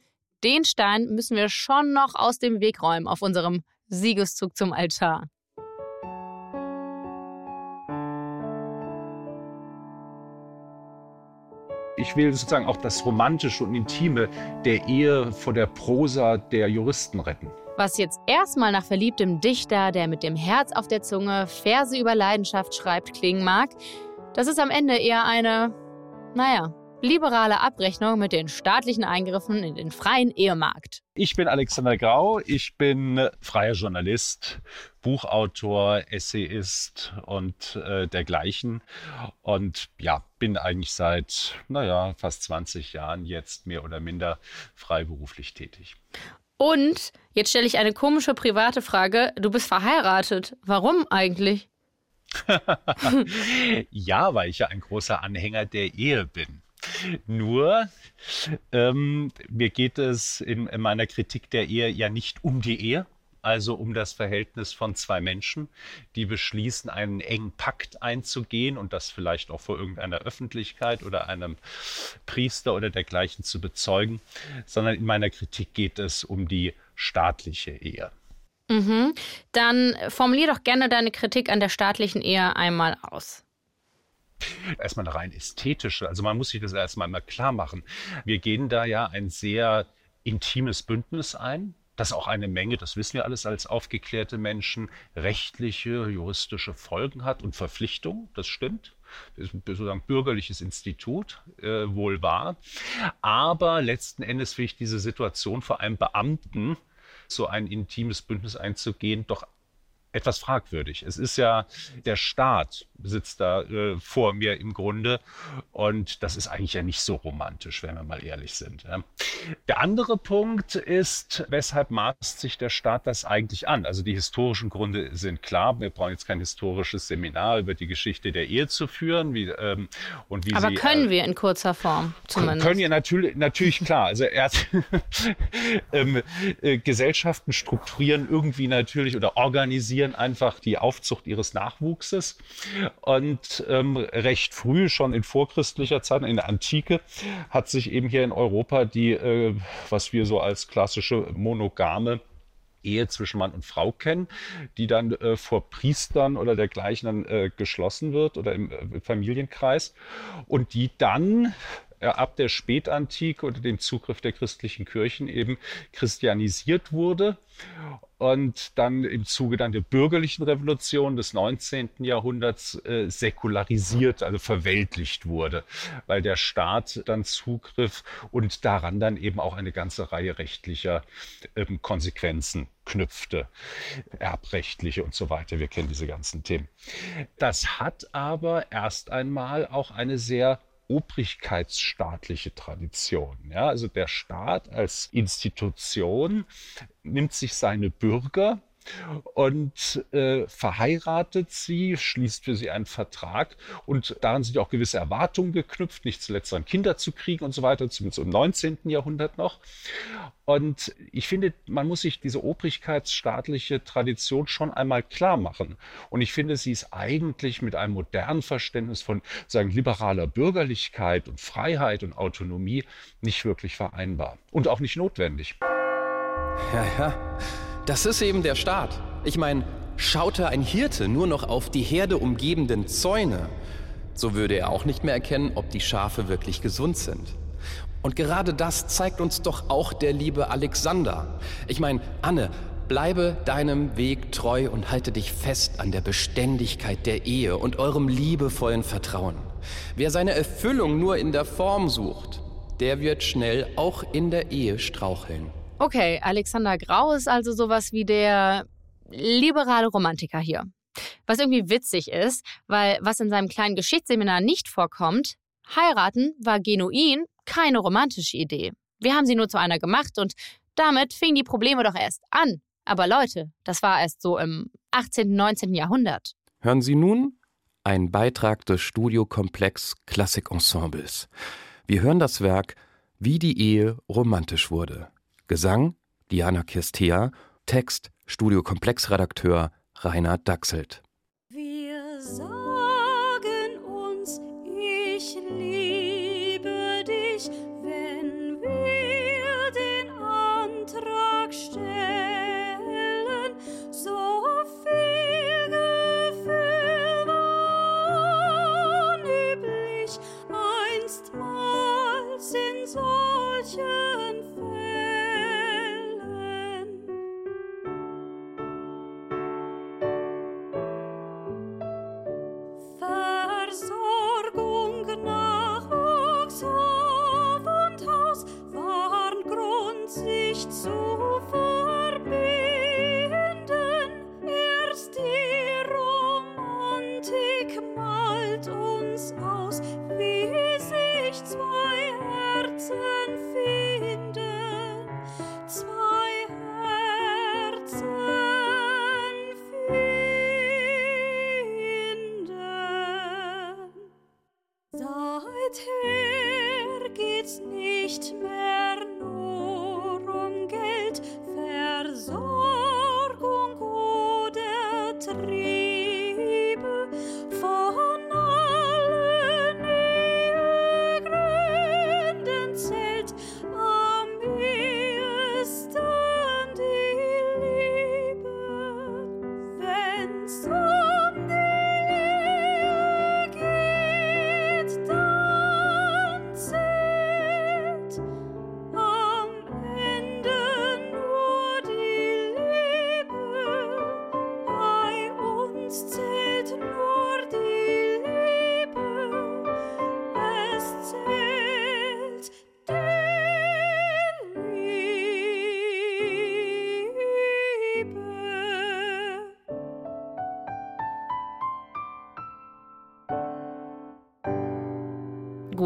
den Stein müssen wir schon noch aus dem Weg räumen auf unserem Siegeszug zum Altar. Ich will sozusagen auch das Romantische und Intime der Ehe vor der Prosa der Juristen retten. Was jetzt erstmal nach verliebtem Dichter, der mit dem Herz auf der Zunge Verse über Leidenschaft schreibt, klingen mag, das ist am Ende eher eine, naja, liberale Abrechnung mit den staatlichen Eingriffen in den freien Ehemarkt. Ich bin Alexander Grau, ich bin freier Journalist, Buchautor, Essayist und äh, dergleichen. Und ja, bin eigentlich seit, naja, fast 20 Jahren jetzt mehr oder minder freiberuflich tätig. Und jetzt stelle ich eine komische private Frage. Du bist verheiratet. Warum eigentlich? ja, weil ich ja ein großer Anhänger der Ehe bin. Nur, ähm, mir geht es in, in meiner Kritik der Ehe ja nicht um die Ehe, also um das Verhältnis von zwei Menschen, die beschließen, einen engen Pakt einzugehen und das vielleicht auch vor irgendeiner Öffentlichkeit oder einem Priester oder dergleichen zu bezeugen, sondern in meiner Kritik geht es um die staatliche Ehe. Mhm. Dann formulier doch gerne deine Kritik an der staatlichen Ehe einmal aus. Erstmal eine rein ästhetische. Also man muss sich das erstmal mal klar machen. Wir gehen da ja ein sehr intimes Bündnis ein, das auch eine Menge, das wissen wir alles als aufgeklärte Menschen, rechtliche, juristische Folgen hat und Verpflichtungen, das stimmt. Das ist sozusagen bürgerliches Institut, äh, wohl wahr. Aber letzten Endes finde ich diese Situation vor allem Beamten, so ein intimes Bündnis einzugehen, doch etwas fragwürdig. Es ist ja der Staat sitzt da äh, vor mir im Grunde und das ist eigentlich ja nicht so romantisch, wenn wir mal ehrlich sind. Ja. Der andere Punkt ist, weshalb maßt sich der Staat das eigentlich an? Also die historischen Gründe sind klar. Wir brauchen jetzt kein historisches Seminar über die Geschichte der Ehe zu führen. Wie, ähm, und wie Aber sie, können äh, wir in kurzer Form zumindest? Können wir natürlich, natürlich klar. Also erst ähm, äh, Gesellschaften strukturieren irgendwie natürlich oder organisieren einfach die Aufzucht ihres Nachwuchses. Und ähm, recht früh, schon in vorchristlicher Zeit, in der Antike, hat sich eben hier in Europa die, äh, was wir so als klassische monogame Ehe zwischen Mann und Frau kennen, die dann äh, vor Priestern oder dergleichen dann äh, geschlossen wird oder im, äh, Familienkreis und die dann ab der Spätantike unter dem Zugriff der christlichen Kirchen eben christianisiert wurde und dann im Zuge dann der bürgerlichen Revolution des 19. Jahrhunderts äh, säkularisiert, also verweltlicht wurde, weil der Staat dann zugriff und daran dann eben auch eine ganze Reihe rechtlicher ähm, Konsequenzen knüpfte, erbrechtliche und so weiter. Wir kennen diese ganzen Themen. Das hat aber erst einmal auch eine sehr obrigkeitsstaatliche Tradition. Ja, also der Staat als Institution nimmt sich seine Bürger und äh, verheiratet sie, schließt für sie einen Vertrag und daran sind auch gewisse Erwartungen geknüpft, nicht zuletzt dann Kinder zu kriegen und so weiter, zumindest im 19. Jahrhundert noch. Und ich finde, man muss sich diese obrigkeitsstaatliche Tradition schon einmal klar machen. Und ich finde, sie ist eigentlich mit einem modernen Verständnis von sagen, liberaler Bürgerlichkeit und Freiheit und Autonomie nicht wirklich vereinbar und auch nicht notwendig. Ja, ja. Das ist eben der Staat. Ich meine, schaute ein Hirte nur noch auf die Herde umgebenden Zäune, so würde er auch nicht mehr erkennen, ob die Schafe wirklich gesund sind. Und gerade das zeigt uns doch auch der liebe Alexander. Ich meine, Anne, bleibe deinem Weg treu und halte dich fest an der Beständigkeit der Ehe und eurem liebevollen Vertrauen. Wer seine Erfüllung nur in der Form sucht, der wird schnell auch in der Ehe straucheln. Okay, Alexander Grau ist also sowas wie der liberale Romantiker hier. Was irgendwie witzig ist, weil was in seinem kleinen Geschichtsseminar nicht vorkommt, heiraten war genuin keine romantische Idee. Wir haben sie nur zu einer gemacht und damit fingen die Probleme doch erst an. Aber Leute, das war erst so im 18., 19. Jahrhundert. Hören Sie nun einen Beitrag des Studiokomplex Klassikensembles. Wir hören das Werk Wie die Ehe romantisch wurde. Gesang Diana Kirstea, Text Studiokomplexredakteur Rainer Dachselt. Wir sagen uns, ich liebe dich, wenn wir den Antrag stellen. So viel Gefühl war üblich einstmals in solchen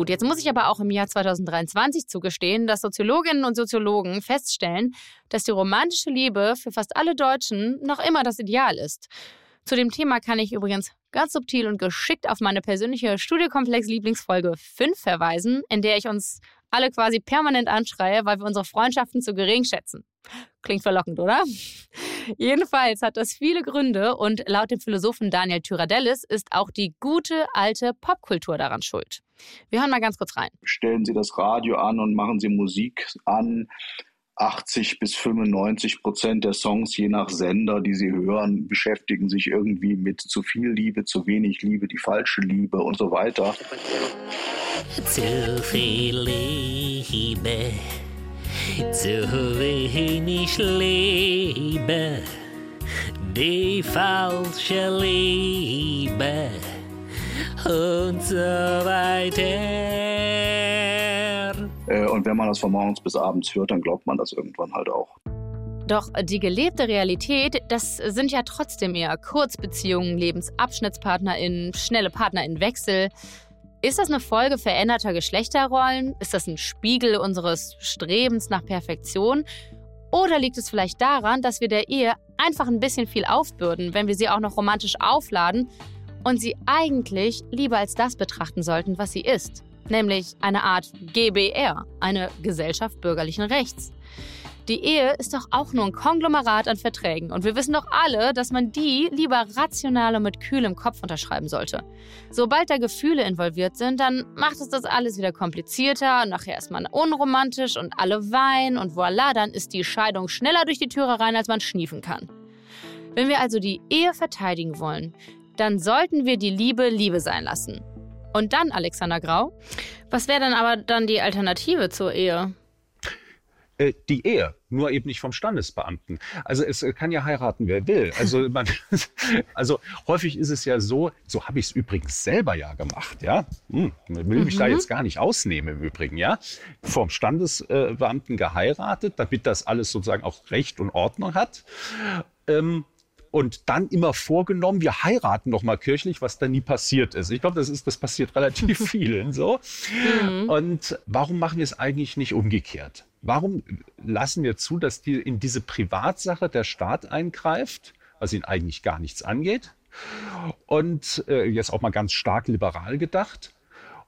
Gut, jetzt muss ich aber auch im Jahr 2023 zugestehen, dass Soziologinnen und Soziologen feststellen, dass die romantische Liebe für fast alle Deutschen noch immer das Ideal ist. Zu dem Thema kann ich übrigens ganz subtil und geschickt auf meine persönliche Studiokomplex-Lieblingsfolge 5 verweisen, in der ich uns alle quasi permanent anschreie, weil wir unsere Freundschaften zu gering schätzen. Klingt verlockend, oder? Jedenfalls hat das viele Gründe und laut dem Philosophen Daniel Tyradellis ist auch die gute alte Popkultur daran schuld. Wir hören mal ganz kurz rein. stellen Sie das Radio an und machen Sie Musik an. 80 bis 95 Prozent der Songs, je nach Sender, die sie hören, beschäftigen sich irgendwie mit zu viel Liebe, zu wenig Liebe, die falsche Liebe und so weiter. Zu viel Liebe, zu wenig Liebe, die falsche Liebe und so weiter. Äh, Und wenn man das von morgens bis abends hört, dann glaubt man das irgendwann halt auch. Doch die gelebte Realität, das sind ja trotzdem eher Kurzbeziehungen, LebensabschnittspartnerInnen, schnelle PartnerInnenwechsel. Ist das eine Folge veränderter Geschlechterrollen? Ist das ein Spiegel unseres Strebens nach Perfektion? Oder liegt es vielleicht daran, dass wir der Ehe einfach ein bisschen viel aufbürden, wenn wir sie auch noch romantisch aufladen und sie eigentlich lieber als das betrachten sollten, was sie ist? Nämlich eine Art GBR, eine Gesellschaft bürgerlichen Rechts. Die Ehe ist doch auch nur ein Konglomerat an Verträgen und wir wissen doch alle, dass man die lieber rational und mit kühlem Kopf unterschreiben sollte. Sobald da Gefühle involviert sind, dann macht es das alles wieder komplizierter und nachher ist man unromantisch und alle weinen und voilà, dann ist die Scheidung schneller durch die Türe rein, als man schniefen kann. Wenn wir also die Ehe verteidigen wollen, dann sollten wir die Liebe Liebe sein lassen. Und dann, Alexander Grau, was wäre dann aber dann die Alternative zur Ehe? Äh, die Ehe, nur eben nicht vom Standesbeamten. Also es äh, kann ja heiraten, wer will. Also, man, also häufig ist es ja so, so habe ich es übrigens selber ja gemacht, ja. Hm, will mich da Mhm. jetzt gar nicht ausnehmen im Übrigen, ja. Vom Standesbeamten geheiratet, damit das alles sozusagen auch Recht und Ordnung hat. Ähm, und dann immer vorgenommen, wir heiraten noch mal kirchlich, was da nie passiert ist. Ich glaube, das ist, das passiert relativ vielen so. Und warum machen wir es eigentlich nicht umgekehrt? Warum lassen wir zu, dass die in diese Privatsache der Staat eingreift, was ihn eigentlich gar nichts angeht? Und äh, jetzt auch mal ganz stark liberal gedacht.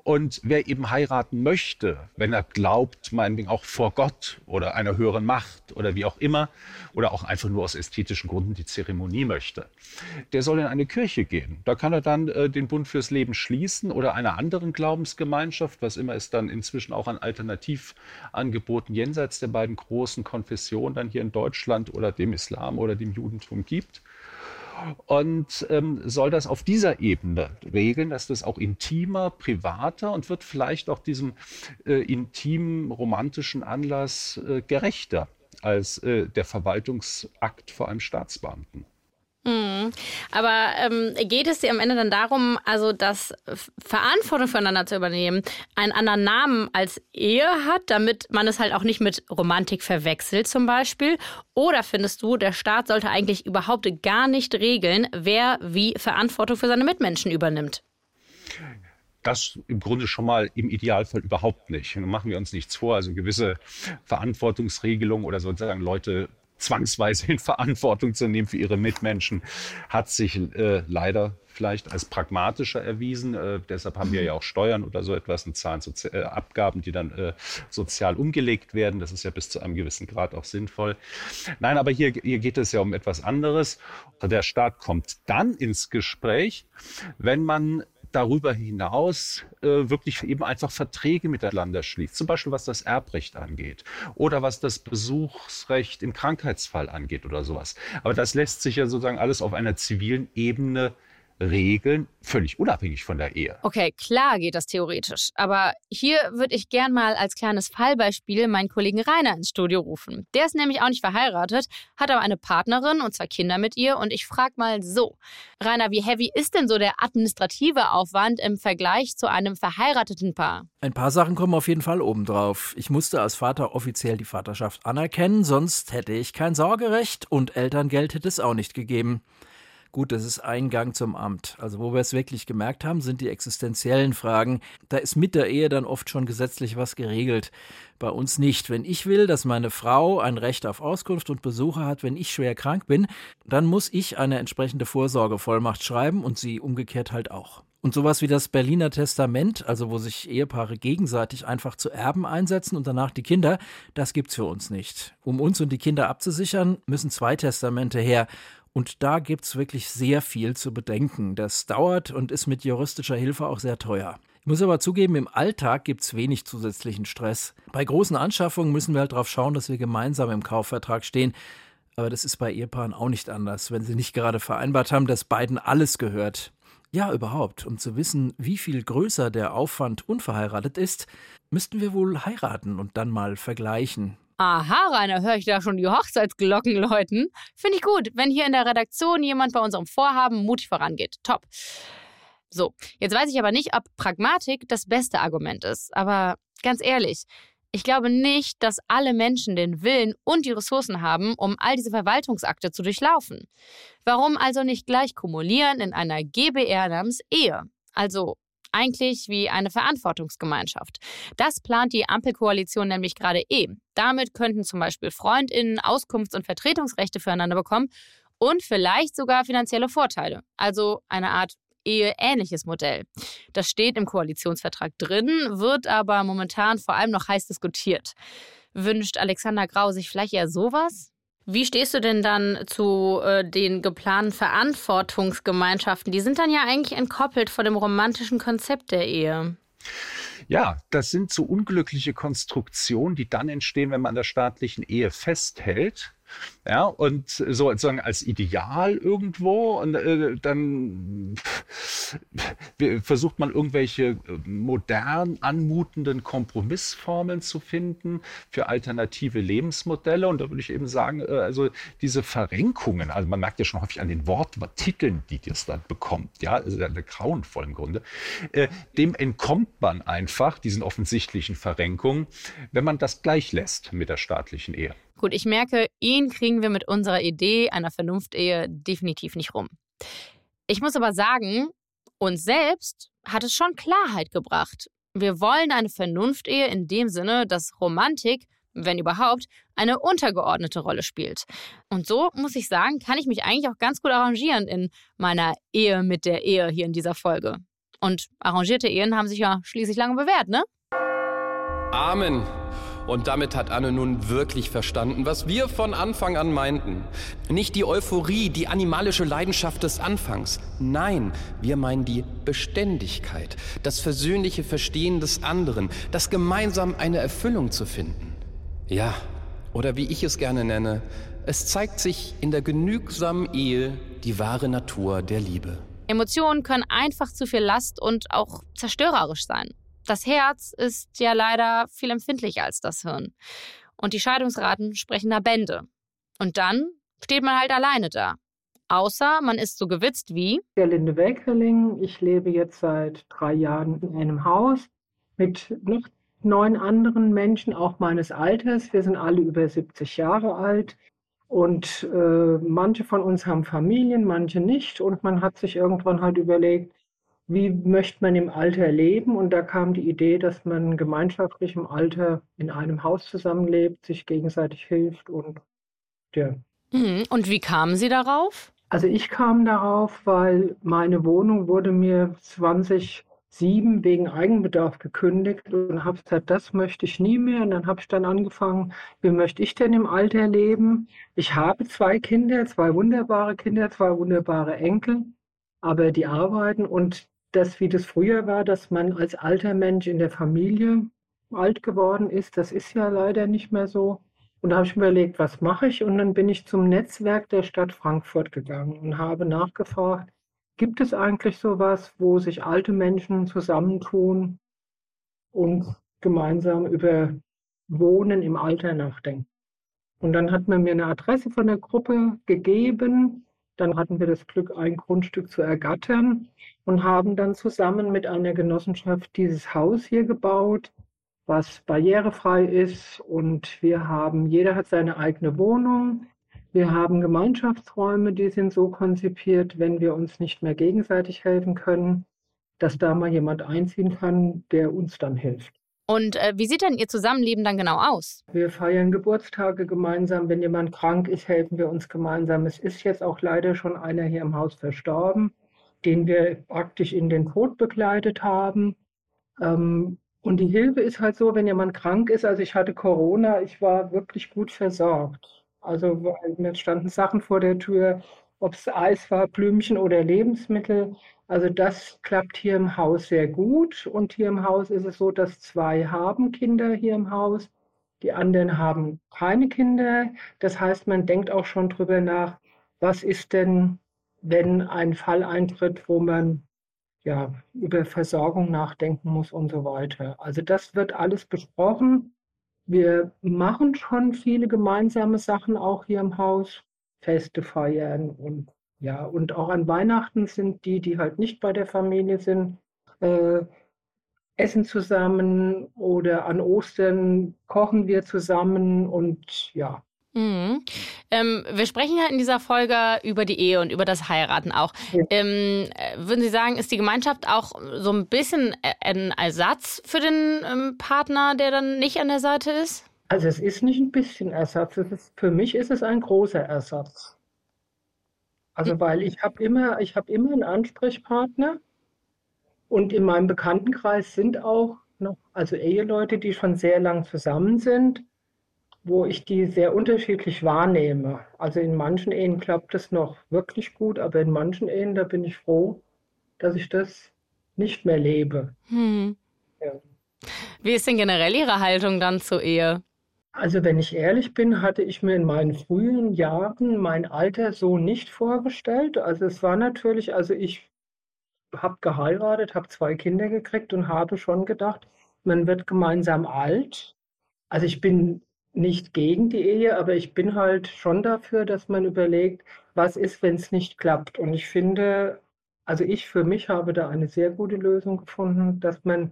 Und wer eben heiraten möchte, wenn er glaubt, meinetwegen auch vor Gott oder einer höheren Macht oder wie auch immer, oder auch einfach nur aus ästhetischen Gründen die Zeremonie möchte, der soll in eine Kirche gehen. Da kann er dann äh, den Bund fürs Leben schließen oder einer anderen Glaubensgemeinschaft, was immer es dann inzwischen auch an Alternativangeboten jenseits der beiden großen Konfessionen dann hier in Deutschland oder dem Islam oder dem Judentum gibt und ähm, soll das auf dieser Ebene regeln, dass das auch intimer, privater und wird vielleicht auch diesem äh, intimen, romantischen Anlass äh, gerechter als äh, der Verwaltungsakt vor einem Staatsbeamten. Mhm. Aber ähm, geht es dir am Ende dann darum, also dass F- Verantwortung füreinander zu übernehmen, einen anderen Namen als Ehe hat, damit man es halt auch nicht mit Romantik verwechselt zum Beispiel? Oder findest du, der Staat sollte eigentlich überhaupt gar nicht regeln, wer wie Verantwortung für seine Mitmenschen übernimmt? Das im Grunde schon mal im Idealfall überhaupt nicht. Machen wir uns nichts vor. Also gewisse Verantwortungsregelungen oder sozusagen Leute zwangsweise in Verantwortung zu nehmen für ihre Mitmenschen, hat sich äh, leider vielleicht als pragmatischer erwiesen. Äh, deshalb haben wir ja auch Steuern oder so etwas und zahlen Sozi äh, Abgaben, die dann äh, sozial umgelegt werden. Das ist ja bis zu einem gewissen Grad auch sinnvoll. Nein, aber hier, hier geht es ja um etwas anderes. Der Staat kommt dann ins Gespräch, wenn man darüber hinaus äh, wirklich eben einfach Verträge miteinander schließt. Zum Beispiel was das Erbrecht angeht oder was das Besuchsrecht im Krankheitsfall angeht oder sowas. Aber das lässt sich ja sozusagen alles auf einer zivilen Ebene regeln, völlig unabhängig von der Ehe. Okay, klar geht das theoretisch. Aber hier würde ich gern mal als kleines Fallbeispiel meinen Kollegen Rainer ins Studio rufen. Der ist nämlich auch nicht verheiratet, hat aber eine Partnerin und zwei Kinder mit ihr. Und ich frage mal so: Rainer, wie heavy ist denn so der administrative Aufwand im Vergleich zu einem verheirateten Paar? Ein paar Sachen kommen auf jeden Fall obendrauf. Ich musste als Vater offiziell die Vaterschaft anerkennen, sonst hätte ich kein Sorgerecht und Elterngeld hätte es auch nicht gegeben. Gut, das ist ein Gang zum Amt. Also wo wir es wirklich gemerkt haben, sind die existenziellen Fragen. Da ist mit der Ehe dann oft schon gesetzlich was geregelt. Bei uns nicht. Wenn ich will, dass meine Frau ein Recht auf Auskunft und Besuche hat, wenn ich schwer krank bin, dann muss ich eine entsprechende Vorsorgevollmacht schreiben und sie umgekehrt halt auch. Und sowas wie das Berliner Testament, also wo sich Ehepaare gegenseitig einfach zu Erben einsetzen und danach die Kinder, das gibt's für uns nicht. Um uns und die Kinder abzusichern, müssen zwei Testamente her. Und da gibt's wirklich sehr viel zu bedenken. Das dauert und ist mit juristischer Hilfe auch sehr teuer. Ich muss aber zugeben, im Alltag gibt es wenig zusätzlichen Stress. Bei großen Anschaffungen müssen wir halt darauf schauen, dass wir gemeinsam im Kaufvertrag stehen. Aber das ist bei Ehepaaren auch nicht anders, wenn sie nicht gerade vereinbart haben, dass beiden alles gehört. Ja, überhaupt. Um zu wissen, wie viel größer der Aufwand unverheiratet ist, müssten wir wohl heiraten und dann mal vergleichen. Aha, Rainer, höre ich da schon die Hochzeitsglocken läuten? Finde ich gut, wenn hier in der Redaktion jemand bei unserem Vorhaben mutig vorangeht. Top. So, jetzt weiß ich aber nicht, ob Pragmatik das beste Argument ist. Aber ganz ehrlich, ich glaube nicht, dass alle Menschen den Willen und die Ressourcen haben, um all diese Verwaltungsakte zu durchlaufen. Warum also nicht gleich kumulieren in einer GBR namens Ehe? Also eigentlich wie eine Verantwortungsgemeinschaft. Das plant die Ampelkoalition nämlich gerade eh. Damit könnten zum Beispiel Freundinnen Auskunfts- und Vertretungsrechte füreinander bekommen und vielleicht sogar finanzielle Vorteile. Also eine Art Ehe-ähnliches Modell. Das steht im Koalitionsvertrag drin, wird aber momentan vor allem noch heiß diskutiert. Wünscht Alexander Grau sich vielleicht eher sowas? Wie stehst du denn dann zu äh, den geplanten Verantwortungsgemeinschaften? Die sind dann ja eigentlich entkoppelt von dem romantischen Konzept der Ehe. Ja, das sind so unglückliche Konstruktionen, die dann entstehen, wenn man an der staatlichen Ehe festhält. Ja, und so sozusagen als Ideal irgendwo und äh, dann versucht man irgendwelche äh, modern anmutenden Kompromissformeln zu finden für alternative Lebensmodelle. Und da würde ich eben sagen, äh, also diese Verrenkungen, also man merkt ja schon häufig an den Worttiteln, die das dann bekommt, ja, also grauenvoll im Grunde, äh, dem entkommt man einfach, diesen offensichtlichen Verrenkungen, wenn man das gleich lässt mit der staatlichen Ehe. Gut, ich merke, ihn kriegen wir mit unserer Idee einer Vernunftehe definitiv nicht rum. Ich muss aber sagen, uns selbst hat es schon Klarheit gebracht. Wir wollen eine Vernunftehe in dem Sinne, dass Romantik, wenn überhaupt, eine untergeordnete Rolle spielt. Und so, muss ich sagen, kann ich mich eigentlich auch ganz gut arrangieren in meiner Ehe mit der Ehe hier in dieser Folge. Und arrangierte Ehen haben sich ja schließlich lange bewährt, ne? Amen. Und damit hat Anne nun wirklich verstanden, was wir von Anfang an meinten. Nicht die Euphorie, die animalische Leidenschaft des Anfangs. Nein, wir meinen die Beständigkeit, das versöhnliche Verstehen des anderen, das gemeinsam eine Erfüllung zu finden. Ja, oder wie ich es gerne nenne, es zeigt sich in der genügsamen Ehe die wahre Natur der Liebe. Emotionen können einfach zu viel Last und auch zerstörerisch sein. Das Herz ist ja leider viel empfindlicher als das Hirn. Und die Scheidungsraten sprechen da Bände. Und dann steht man halt alleine da. Außer man ist so gewitzt wie. Gerlinde Welkerling. Ich lebe jetzt seit drei Jahren in einem Haus mit noch neun anderen Menschen, auch meines Alters. Wir sind alle über 70 Jahre alt. Und äh, manche von uns haben Familien, manche nicht. Und man hat sich irgendwann halt überlegt, wie möchte man im Alter leben? Und da kam die Idee, dass man gemeinschaftlich im Alter in einem Haus zusammenlebt, sich gegenseitig hilft und ja. Mhm. Und wie kamen Sie darauf? Also ich kam darauf, weil meine Wohnung wurde mir 2007 wegen Eigenbedarf gekündigt und habe gesagt, das möchte ich nie mehr. Und dann habe ich dann angefangen, wie möchte ich denn im Alter leben? Ich habe zwei Kinder, zwei wunderbare Kinder, zwei wunderbare Enkel, aber die arbeiten und das, wie das früher war, dass man als alter Mensch in der Familie alt geworden ist, das ist ja leider nicht mehr so. Und da habe ich mir überlegt, was mache ich? Und dann bin ich zum Netzwerk der Stadt Frankfurt gegangen und habe nachgefragt, gibt es eigentlich sowas, wo sich alte Menschen zusammentun und gemeinsam über Wohnen im Alter nachdenken? Und dann hat man mir eine Adresse von der Gruppe gegeben. Dann hatten wir das Glück, ein Grundstück zu ergattern und haben dann zusammen mit einer Genossenschaft dieses Haus hier gebaut, was barrierefrei ist. Und wir haben, jeder hat seine eigene Wohnung. Wir haben Gemeinschaftsräume, die sind so konzipiert, wenn wir uns nicht mehr gegenseitig helfen können, dass da mal jemand einziehen kann, der uns dann hilft. Und äh, wie sieht denn Ihr Zusammenleben dann genau aus? Wir feiern Geburtstage gemeinsam. Wenn jemand krank ist, helfen wir uns gemeinsam. Es ist jetzt auch leider schon einer hier im Haus verstorben, den wir praktisch in den Tod begleitet haben. Ähm, und die Hilfe ist halt so, wenn jemand krank ist. Also ich hatte Corona, ich war wirklich gut versorgt. Also mir standen Sachen vor der Tür, ob es Eis war, Blümchen oder Lebensmittel. Also das klappt hier im Haus sehr gut. Und hier im Haus ist es so, dass zwei haben Kinder hier im Haus. Die anderen haben keine Kinder. Das heißt, man denkt auch schon drüber nach, was ist denn, wenn ein Fall eintritt, wo man ja über Versorgung nachdenken muss und so weiter. Also das wird alles besprochen. Wir machen schon viele gemeinsame Sachen auch hier im Haus, Feste feiern und ja, und auch an Weihnachten sind die, die halt nicht bei der Familie sind, äh, essen zusammen oder an Ostern kochen wir zusammen und ja. Mhm. Ähm, wir sprechen ja in dieser Folge über die Ehe und über das Heiraten auch. Ja. Ähm, äh, würden Sie sagen, ist die Gemeinschaft auch so ein bisschen äh, ein Ersatz für den ähm, Partner, der dann nicht an der Seite ist? Also es ist nicht ein bisschen Ersatz, ist, für mich ist es ein großer Ersatz. Also weil ich habe immer, ich habe immer einen Ansprechpartner und in meinem Bekanntenkreis sind auch noch, also Eheleute, die schon sehr lang zusammen sind, wo ich die sehr unterschiedlich wahrnehme. Also in manchen Ehen klappt es noch wirklich gut, aber in manchen Ehen, da bin ich froh, dass ich das nicht mehr lebe. Hm. Ja. Wie ist denn generell Ihre Haltung dann zur Ehe? Also wenn ich ehrlich bin, hatte ich mir in meinen frühen Jahren mein Alter so nicht vorgestellt. Also es war natürlich, also ich habe geheiratet, habe zwei Kinder gekriegt und habe schon gedacht, man wird gemeinsam alt. Also ich bin nicht gegen die Ehe, aber ich bin halt schon dafür, dass man überlegt, was ist, wenn es nicht klappt. Und ich finde, also ich für mich habe da eine sehr gute Lösung gefunden, dass man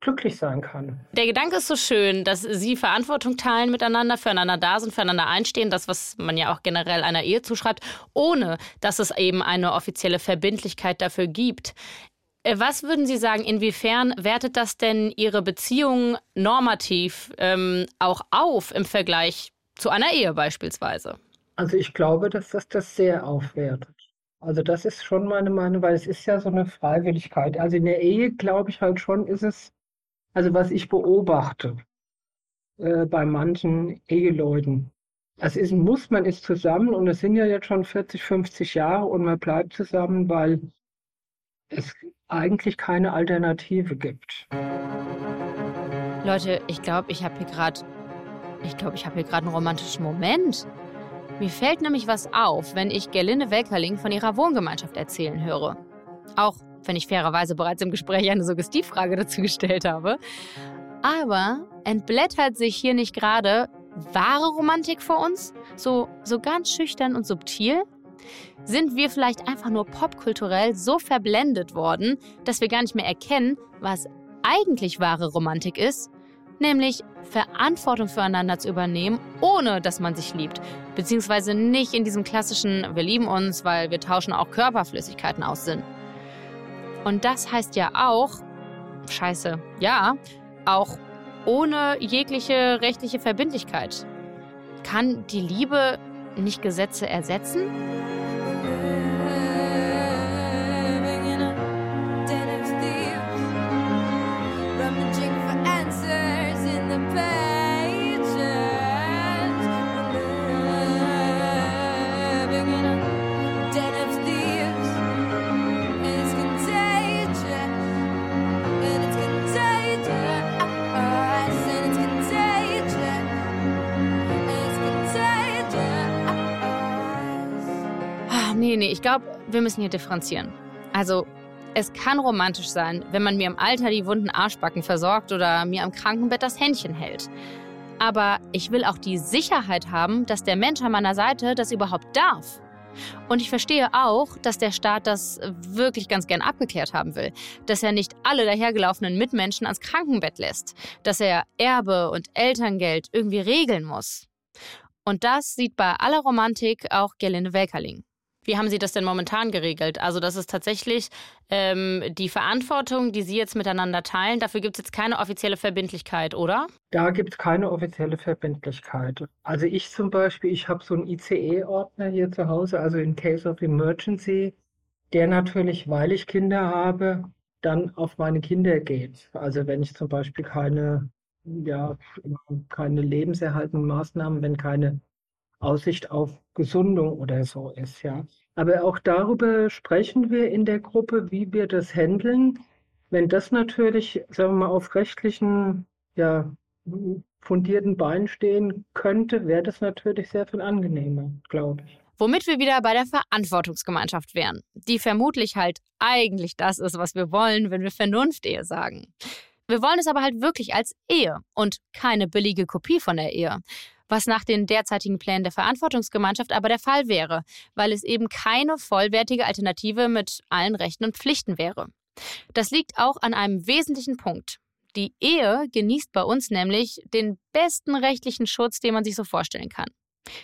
glücklich sein kann. Der Gedanke ist so schön, dass Sie Verantwortung teilen miteinander, füreinander da sind, füreinander einstehen, das, was man ja auch generell einer Ehe zuschreibt, ohne dass es eben eine offizielle Verbindlichkeit dafür gibt. Äh, Was würden Sie sagen, inwiefern wertet das denn Ihre Beziehung normativ ähm, auch auf im Vergleich zu einer Ehe beispielsweise? Also ich glaube, dass das das sehr aufwertet. Also das ist schon meine Meinung, weil es ist ja so eine Freiwilligkeit. Also in der Ehe, glaube ich halt schon, ist es, also was ich beobachte äh, bei manchen Eheleuten. Es ist ein Muss, man ist zusammen und es sind ja jetzt schon 40, 50 Jahre und man bleibt zusammen, weil es eigentlich keine Alternative gibt. Leute, ich glaube, ich habe hier gerade, ich glaube, ich habe einen romantischen Moment. Mir fällt nämlich was auf, wenn ich Gerlinde Welkerling von ihrer Wohngemeinschaft erzählen höre. Auch wenn ich fairerweise bereits im Gespräch eine Suggestivfrage dazu gestellt habe. Aber entblättert sich hier nicht gerade wahre Romantik vor uns? So, so ganz schüchtern und subtil? Sind wir vielleicht einfach nur popkulturell so verblendet worden, dass wir gar nicht mehr erkennen, was eigentlich wahre Romantik ist? Nämlich Verantwortung füreinander zu übernehmen, ohne dass man sich liebt. Beziehungsweise nicht in diesem klassischen, wir lieben uns, weil wir tauschen auch Körperflüssigkeiten aus Sinn. Und das heißt ja auch, scheiße, ja, auch ohne jegliche rechtliche Verbindlichkeit. Kann die Liebe nicht Gesetze ersetzen? Ich glaube, wir müssen hier differenzieren. Also, es kann romantisch sein, wenn man mir im Alter die wunden Arschbacken versorgt oder mir am Krankenbett das Händchen hält. Aber ich will auch die Sicherheit haben, dass der Mensch an meiner Seite das überhaupt darf. Und ich verstehe auch, dass der Staat das wirklich ganz gern abgeklärt haben will. Dass er nicht alle dahergelaufenen Mitmenschen ans Krankenbett lässt. Dass er Erbe und Elterngeld irgendwie regeln muss. Und das sieht bei aller Romantik auch Gerlinde Welkerling. Wie haben Sie das denn momentan geregelt? Also das ist tatsächlich ähm, die Verantwortung, die Sie jetzt miteinander teilen. Dafür gibt es jetzt keine offizielle Verbindlichkeit, oder? Da gibt es keine offizielle Verbindlichkeit. Also ich zum Beispiel, ich habe so einen ICE-Ordner hier zu Hause, also in Case of Emergency, der natürlich, weil ich Kinder habe, dann auf meine Kinder geht. Also wenn ich zum Beispiel keine, ja, keine lebenserhaltenden Maßnahmen, wenn keine Aussicht auf Gesundung oder so ist, ja. Aber auch darüber sprechen wir in der Gruppe, wie wir das handeln. Wenn das natürlich, sagen wir mal, auf rechtlichen, ja, fundierten Beinen stehen könnte, wäre das natürlich sehr viel angenehmer, glaube ich. Womit wir wieder bei der Verantwortungsgemeinschaft wären, die vermutlich halt eigentlich das ist, was wir wollen, wenn wir Vernunftehe sagen. Wir wollen es aber halt wirklich als Ehe und keine billige Kopie von der Ehe. Was nach den derzeitigen Plänen der Verantwortungsgemeinschaft aber der Fall wäre, weil es eben keine vollwertige Alternative mit allen Rechten und Pflichten wäre. Das liegt auch an einem wesentlichen Punkt. Die Ehe genießt bei uns nämlich den besten rechtlichen Schutz, den man sich so vorstellen kann.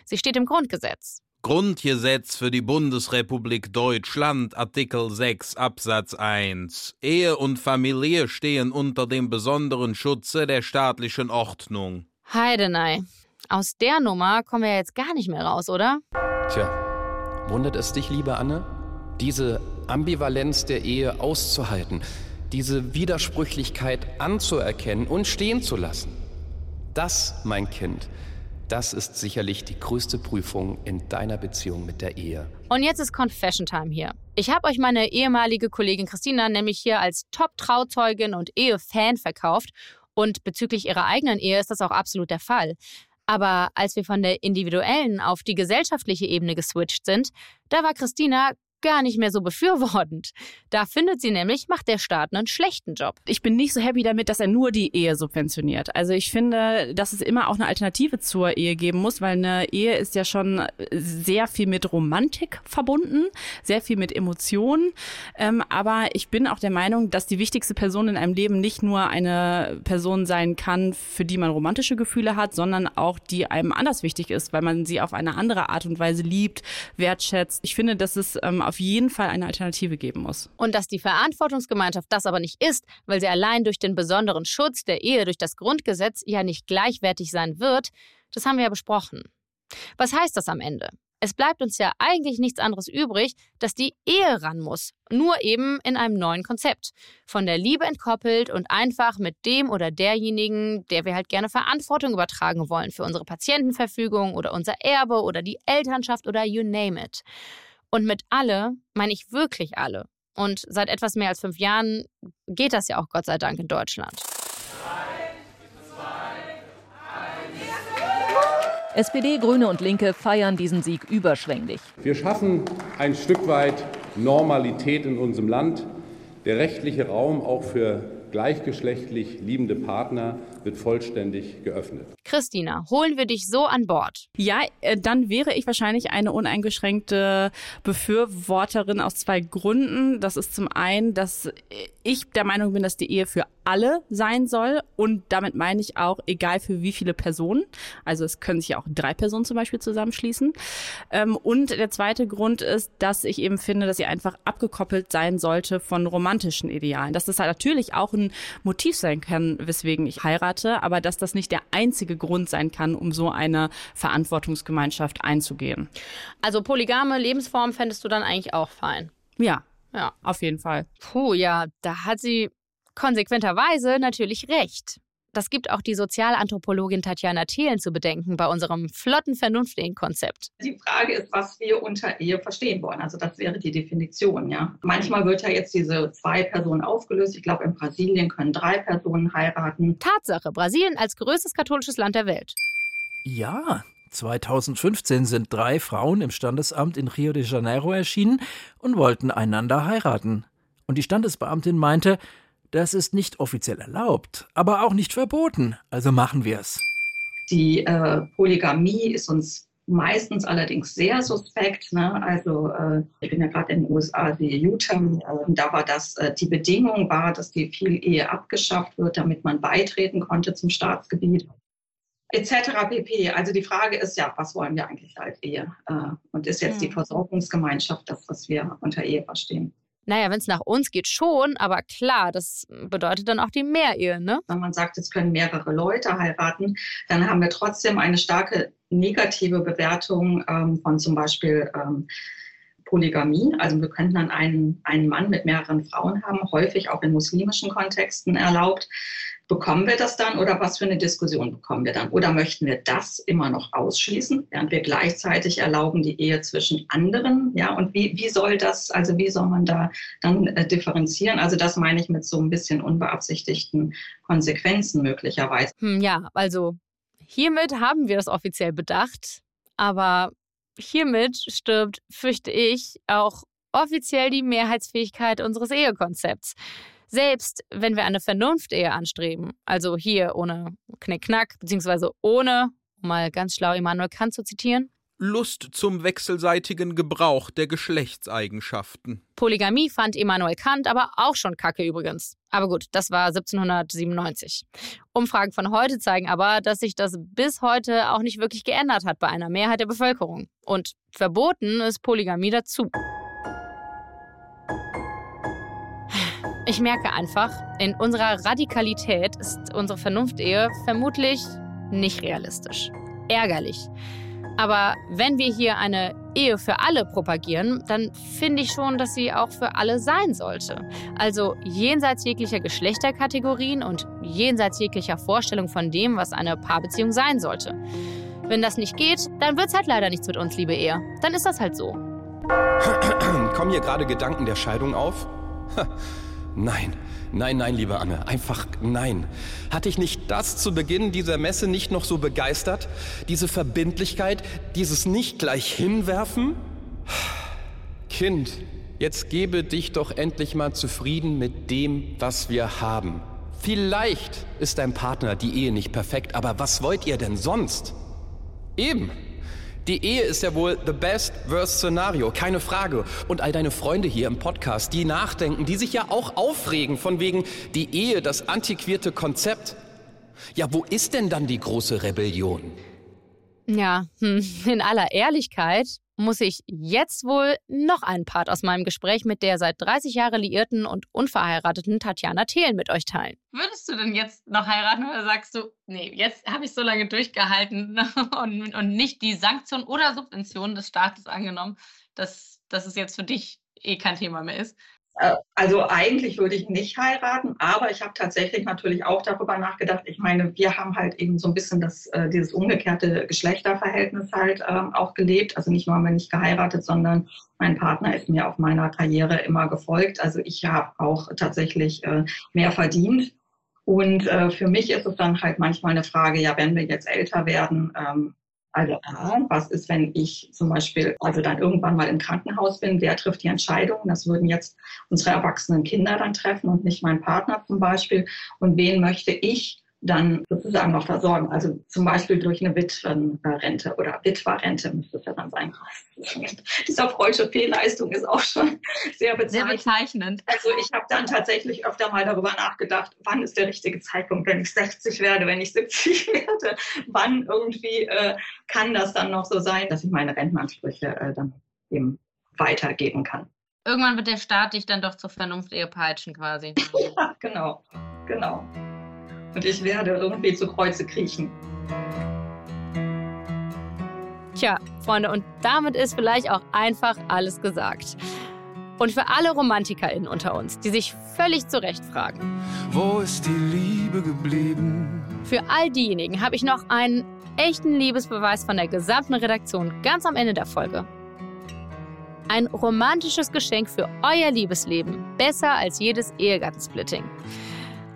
Sie steht im Grundgesetz. Grundgesetz für die Bundesrepublik Deutschland, Artikel 6 Absatz 1. Ehe und Familie stehen unter dem besonderen Schutze der staatlichen Ordnung. Heidenei. Aus der Nummer kommen wir jetzt gar nicht mehr raus, oder? Tja, wundert es dich, liebe Anne? Diese Ambivalenz der Ehe auszuhalten, diese Widersprüchlichkeit anzuerkennen und stehen zu lassen. Das, mein Kind, das ist sicherlich die größte Prüfung in deiner Beziehung mit der Ehe. Und jetzt ist Confession Time hier. Ich habe euch meine ehemalige Kollegin Christina nämlich hier als Top-Trauzeugin und Ehe-Fan verkauft. Und bezüglich ihrer eigenen Ehe ist das auch absolut der Fall. Aber als wir von der individuellen auf die gesellschaftliche Ebene geswitcht sind, da war Christina gar nicht mehr so befürwortend. Da findet sie nämlich, macht der Staat einen schlechten Job. Ich bin nicht so happy damit, dass er nur die Ehe subventioniert. Also ich finde, dass es immer auch eine Alternative zur Ehe geben muss, weil eine Ehe ist ja schon sehr viel mit Romantik verbunden, sehr viel mit Emotionen. Ähm, aber ich bin auch der Meinung, dass die wichtigste Person in einem Leben nicht nur eine Person sein kann, für die man romantische Gefühle hat, sondern auch die einem anders wichtig ist, weil man sie auf eine andere Art und Weise liebt, wertschätzt. Ich finde, dass es ähm, auf jeden Fall eine Alternative geben muss. Und dass die Verantwortungsgemeinschaft das aber nicht ist, weil sie allein durch den besonderen Schutz der Ehe durch das Grundgesetz ja nicht gleichwertig sein wird, das haben wir ja besprochen. Was heißt das am Ende? Es bleibt uns ja eigentlich nichts anderes übrig, dass die Ehe ran muss, nur eben in einem neuen Konzept. Von der Liebe entkoppelt und einfach mit dem oder derjenigen, der wir halt gerne Verantwortung übertragen wollen für unsere Patientenverfügung oder unser Erbe oder die Elternschaft oder you name it. Und mit alle meine ich wirklich alle. Und seit etwas mehr als fünf Jahren geht das ja auch Gott sei Dank in Deutschland. SPD, Grüne und Linke feiern diesen Sieg überschwänglich. Wir schaffen ein Stück weit Normalität in unserem Land. Der rechtliche Raum auch für gleichgeschlechtlich liebende Partner wird vollständig geöffnet. Christina, holen wir dich so an Bord. Ja, äh, dann wäre ich wahrscheinlich eine uneingeschränkte Befürworterin aus zwei Gründen. Das ist zum einen, dass ich der Meinung bin, dass die Ehe für alle sein soll. Und damit meine ich auch, egal für wie viele Personen. Also es können sich ja auch drei Personen zum Beispiel zusammenschließen. Ähm, und der zweite Grund ist, dass ich eben finde, dass sie einfach abgekoppelt sein sollte von romantischen Idealen. Dass das halt natürlich auch ein Motiv sein kann, weswegen ich heirate, aber dass das nicht der einzige Grund sein kann, um so eine Verantwortungsgemeinschaft einzugehen. Also polygame Lebensform fändest du dann eigentlich auch fein. Ja, Ja. auf jeden Fall. Puh, ja, da hat sie konsequenterweise natürlich recht. Das gibt auch die Sozialanthropologin Tatjana Thelen zu bedenken bei unserem flotten Vernunftehen-Konzept. Die Frage ist, was wir unter Ehe verstehen wollen. Also das wäre die Definition, ja. Manchmal wird ja jetzt diese zwei Personen aufgelöst. Ich glaube, in Brasilien können drei Personen heiraten. Tatsache, Brasilien als größtes katholisches Land der Welt. Ja, 2015 sind drei Frauen im Standesamt in Rio de Janeiro erschienen und wollten einander heiraten. Und die Standesbeamtin meinte, das ist nicht offiziell erlaubt, aber auch nicht verboten, also machen wir's. Die äh, Polygamie ist uns meistens allerdings sehr suspekt. Ne? Also äh, ich bin ja gerade in den USA, sehe Utah, äh, da war das, äh, die Bedingung war, dass die Viel-Ehe abgeschafft wird, damit man beitreten konnte zum Staatsgebiet etc. pp. Also die Frage ist ja, was wollen wir eigentlich als Ehe? Äh, und ist jetzt die Hm. Versorgungsgemeinschaft das, was wir unter Ehe verstehen? Naja, wenn es nach uns geht, schon, aber klar, das bedeutet dann auch die Mehrehe, ne? Wenn man sagt, es können mehrere Leute heiraten, dann haben wir trotzdem eine starke negative Bewertung ähm, von zum Beispiel ähm, Polygamie. Also wir könnten dann einen, einen Mann mit mehreren Frauen haben, häufig auch in muslimischen Kontexten erlaubt. Bekommen wir das dann oder was für eine Diskussion bekommen wir dann? Oder möchten wir das immer noch ausschließen, während wir gleichzeitig erlauben die Ehe zwischen anderen? Ja, und wie, wie soll das, also wie soll man da dann äh, differenzieren? Also das meine ich mit so ein bisschen unbeabsichtigten Konsequenzen möglicherweise. Hm, ja, also hiermit haben wir es offiziell bedacht, aber hiermit stirbt, fürchte ich, auch offiziell die Mehrheitsfähigkeit unseres Ehekonzepts. Selbst wenn wir eine Vernunftehe anstreben, also hier ohne Knickknack, beziehungsweise ohne, um mal ganz schlau Immanuel Kant zu zitieren, Lust zum wechselseitigen Gebrauch der Geschlechtseigenschaften. Polygamie fand Immanuel Kant aber auch schon kacke übrigens. Aber gut, das war 1797. Umfragen von heute zeigen aber, dass sich das bis heute auch nicht wirklich geändert hat bei einer Mehrheit der Bevölkerung. Und verboten ist Polygamie dazu. Ich merke einfach, in unserer Radikalität ist unsere Vernunftehe vermutlich nicht realistisch. Ärgerlich. Aber wenn wir hier eine Ehe für alle propagieren, dann finde ich schon, dass sie auch für alle sein sollte. Also jenseits jeglicher Geschlechterkategorien und jenseits jeglicher Vorstellung von dem, was eine Paarbeziehung sein sollte. Wenn das nicht geht, dann wird es halt leider nichts mit uns, liebe Ehe. Dann ist das halt so. Kommen hier gerade Gedanken der Scheidung auf? Nein, nein, nein, liebe Anne, einfach nein. Hatte ich nicht das zu Beginn dieser Messe nicht noch so begeistert? Diese Verbindlichkeit, dieses nicht gleich hinwerfen? Kind, jetzt gebe dich doch endlich mal zufrieden mit dem, was wir haben. Vielleicht ist dein Partner die Ehe nicht perfekt, aber was wollt ihr denn sonst? Eben. Die Ehe ist ja wohl the best worst Szenario, keine Frage. Und all deine Freunde hier im Podcast, die nachdenken, die sich ja auch aufregen von wegen die Ehe, das antiquierte Konzept. Ja, wo ist denn dann die große Rebellion? Ja, hm, in aller Ehrlichkeit muss ich jetzt wohl noch einen Part aus meinem Gespräch mit der seit 30 Jahren liierten und unverheirateten Tatjana Thelen mit euch teilen. Würdest du denn jetzt noch heiraten oder sagst du, nee, jetzt habe ich so lange durchgehalten und, und nicht die Sanktion oder Subvention des Staates angenommen, dass, dass es jetzt für dich eh kein Thema mehr ist? Äh, Also eigentlich würde ich nicht heiraten, aber ich habe tatsächlich natürlich auch darüber nachgedacht. Ich meine, wir haben halt eben so ein bisschen das, äh, dieses umgekehrte Geschlechterverhältnis halt ähm, auch gelebt. Also nicht nur haben wir nicht geheiratet, sondern mein Partner ist mir auf meiner Karriere immer gefolgt. Also ich habe auch tatsächlich äh, mehr verdient. Und für mich ist es dann halt manchmal eine Frage, ja, wenn wir jetzt älter werden, ähm, also A, was ist, wenn ich zum Beispiel also dann irgendwann mal im Krankenhaus bin? Wer trifft die Entscheidung? Das würden jetzt unsere erwachsenen Kinder dann treffen und nicht mein Partner zum Beispiel. Und wen möchte ich dann sozusagen noch versorgen? Also zum Beispiel durch eine Witwenrente oder Witwerrente müsste es ja dann sein. Dieser freudsche Fehlleistung ist auch schon sehr bezeichnend. Sehr bezeichnend. Also ich habe dann tatsächlich öfter mal darüber nachgedacht, wann ist der richtige Zeitpunkt, wenn ich 60 werde, wenn ich 70 werde, wann irgendwie äh, kann das dann noch so sein, dass ich meine Rentenansprüche äh, dann eben weitergeben kann. Irgendwann wird der Staat dich dann doch zur Vernunft-Ehe peitschen quasi. Ja, genau, genau. Und ich werde irgendwie zu Kreuze kriechen. Tja, Freunde, und damit ist vielleicht auch einfach alles gesagt. Und für alle RomantikerInnen unter uns, die sich völlig zu Recht fragen, Wo ist die Liebe geblieben? für all diejenigen habe ich noch einen echten Liebesbeweis von der gesamten Redaktion ganz am Ende der Folge. Ein romantisches Geschenk für euer Liebesleben, besser als jedes Ehegattensplitting.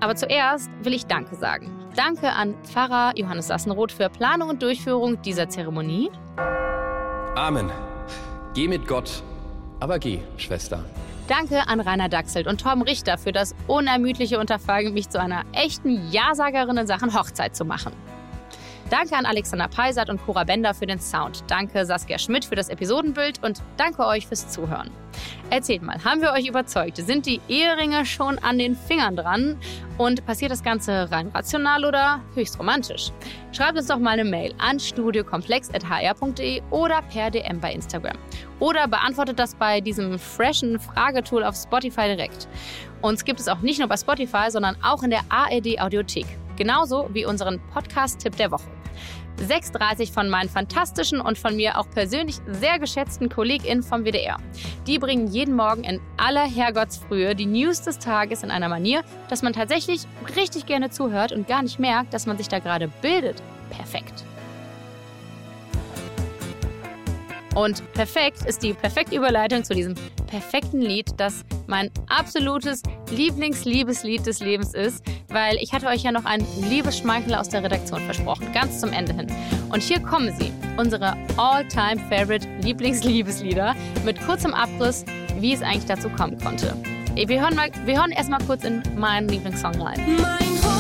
Aber zuerst will ich Danke sagen. Danke an Pfarrer Johannes Sassenroth für Planung und Durchführung dieser Zeremonie. Amen. Geh mit Gott, aber geh, Schwester. Danke an Rainer Dachselt und Tom Richter für das unermüdliche Unterfangen, mich zu einer echten Ja-Sagerin in Sachen Hochzeit zu machen. Danke an Alexander Peisert und Cora Bender für den Sound. Danke Saskia Schmidt für das Episodenbild und danke euch fürs Zuhören. Erzählt mal, haben wir euch überzeugt? Sind die Eheringe schon an den Fingern dran? Und passiert das Ganze rein rational oder höchst romantisch? Schreibt uns doch mal eine Mail an studiokomplex.hr.de oder per DM bei Instagram. Oder beantwortet das bei diesem freshen Fragetool auf Spotify direkt. Uns gibt es auch nicht nur bei Spotify, sondern auch in der ARD Audiothek. Genauso wie unseren Podcast-Tipp der Woche. 6.30 von meinen fantastischen und von mir auch persönlich sehr geschätzten KollegInnen vom WDR. Die bringen jeden Morgen in aller Herrgottsfrühe die News des Tages in einer Manier, dass man tatsächlich richtig gerne zuhört und gar nicht merkt, dass man sich da gerade bildet. Perfekt. Und perfekt ist die perfekte Überleitung zu diesem perfekten Lied, das mein absolutes Lieblingsliebeslied des Lebens ist, weil ich hatte euch ja noch einen Liebesschmeichel aus der Redaktion versprochen, ganz zum Ende hin. Und hier kommen sie, unsere all-time-favorite Lieblingsliebeslieder mit kurzem Abriss, wie es eigentlich dazu kommen konnte. Wir hören, mal, wir hören erst mal kurz in meinen Lieblingssong rein. Mein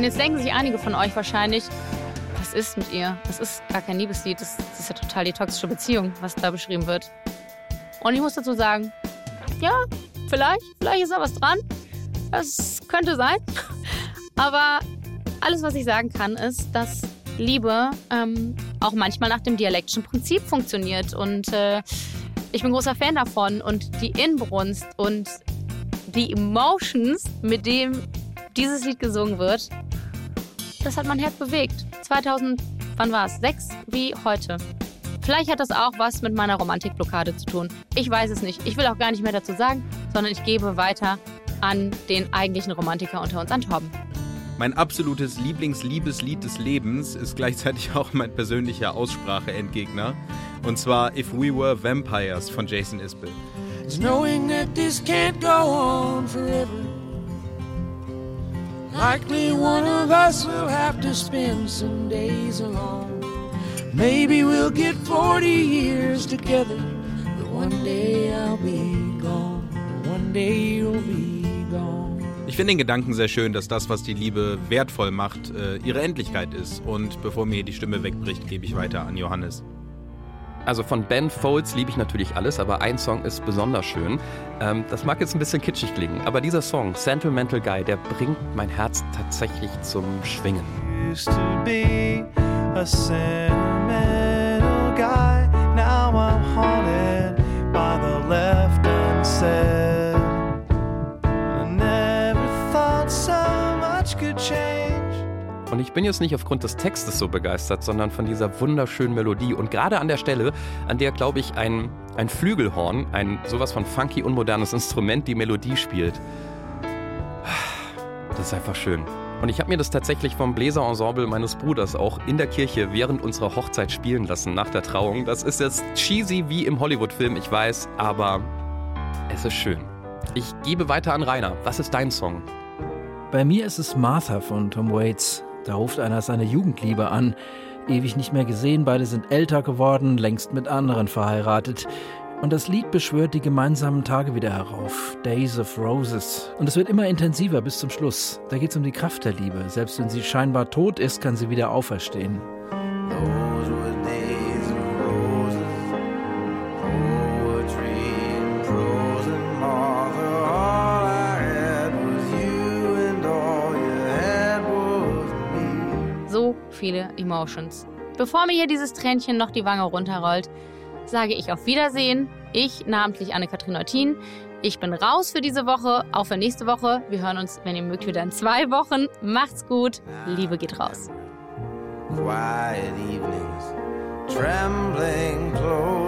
Und jetzt denken sich einige von euch wahrscheinlich, was ist mit ihr? Das ist gar kein Liebeslied, das, das ist ja total die toxische Beziehung, was da beschrieben wird. Und ich muss dazu sagen, ja, vielleicht, vielleicht ist da was dran. Das könnte sein. Aber alles, was ich sagen kann, ist, dass Liebe ähm, auch manchmal nach dem dialektischen Prinzip funktioniert. Und äh, ich bin großer Fan davon. Und die Inbrunst und die Emotions, mit dem dieses Lied gesungen wird, das hat mein Herz bewegt. 2000, wann war es? Sechs wie heute. Vielleicht hat das auch was mit meiner Romantikblockade zu tun. Ich weiß es nicht. Ich will auch gar nicht mehr dazu sagen, sondern ich gebe weiter an den eigentlichen Romantiker unter uns, an Torben. Mein absolutes Lieblingsliebeslied des Lebens ist gleichzeitig auch mein persönlicher Aussprache-Endgegner. Und zwar If We Were Vampires von Jason Isbell. is knowing that this can't go on forever. Likely one of us will have to spend some days alone. Maybe we'll get 40 years together, but one day I'll be gone. One day you'll be gone. Ich finde den Gedanken sehr schön, dass das, was die Liebe wertvoll macht, äh, ihre Endlichkeit ist. Und bevor mir die Stimme wegbricht, gebe ich weiter an Johannes. Also von Ben Folds liebe ich natürlich alles, aber ein Song ist besonders schön. Ähm, das mag jetzt ein bisschen kitschig klingen, aber dieser Song, Sentimental Guy, der bringt mein Herz tatsächlich zum Schwingen. Used to be a sentimental guy. Now I'm haunted by the left unsaid. Und ich bin jetzt nicht aufgrund des Textes so begeistert, sondern von dieser wunderschönen Melodie. Und gerade an der Stelle, an der, glaube ich, ein, ein Flügelhorn, ein sowas von funky, unmodernes Instrument die Melodie spielt. Das ist einfach schön. Und ich habe mir das tatsächlich vom Bläserensemble meines Bruders auch in der Kirche während unserer Hochzeit spielen lassen, nach der Trauung. Das ist jetzt cheesy wie im Hollywood-Film, ich weiß, aber es ist schön. Ich gebe weiter an Rainer. Was ist dein Song? Bei mir ist es Martha von Tom Waits. Da ruft einer seine Jugendliebe an. Ewig nicht mehr gesehen, beide sind älter geworden, längst mit anderen verheiratet. Und das Lied beschwört die gemeinsamen Tage wieder herauf. Days of Roses. Und es wird immer intensiver bis zum Schluss. Da geht es um die Kraft der Liebe. Selbst wenn sie scheinbar tot ist, kann sie wieder auferstehen. Those viele Emotions. Bevor mir hier dieses Tränchen noch die Wange runterrollt, sage ich auf Wiedersehen. Ich, namentlich Anne-Kathrin Eutin. Ich bin raus für diese Woche, auch für nächste Woche. Wir hören uns, wenn ihr mögt, wieder in zwei Wochen. Macht's gut. Liebe geht raus. Quiet evenings, trembling close.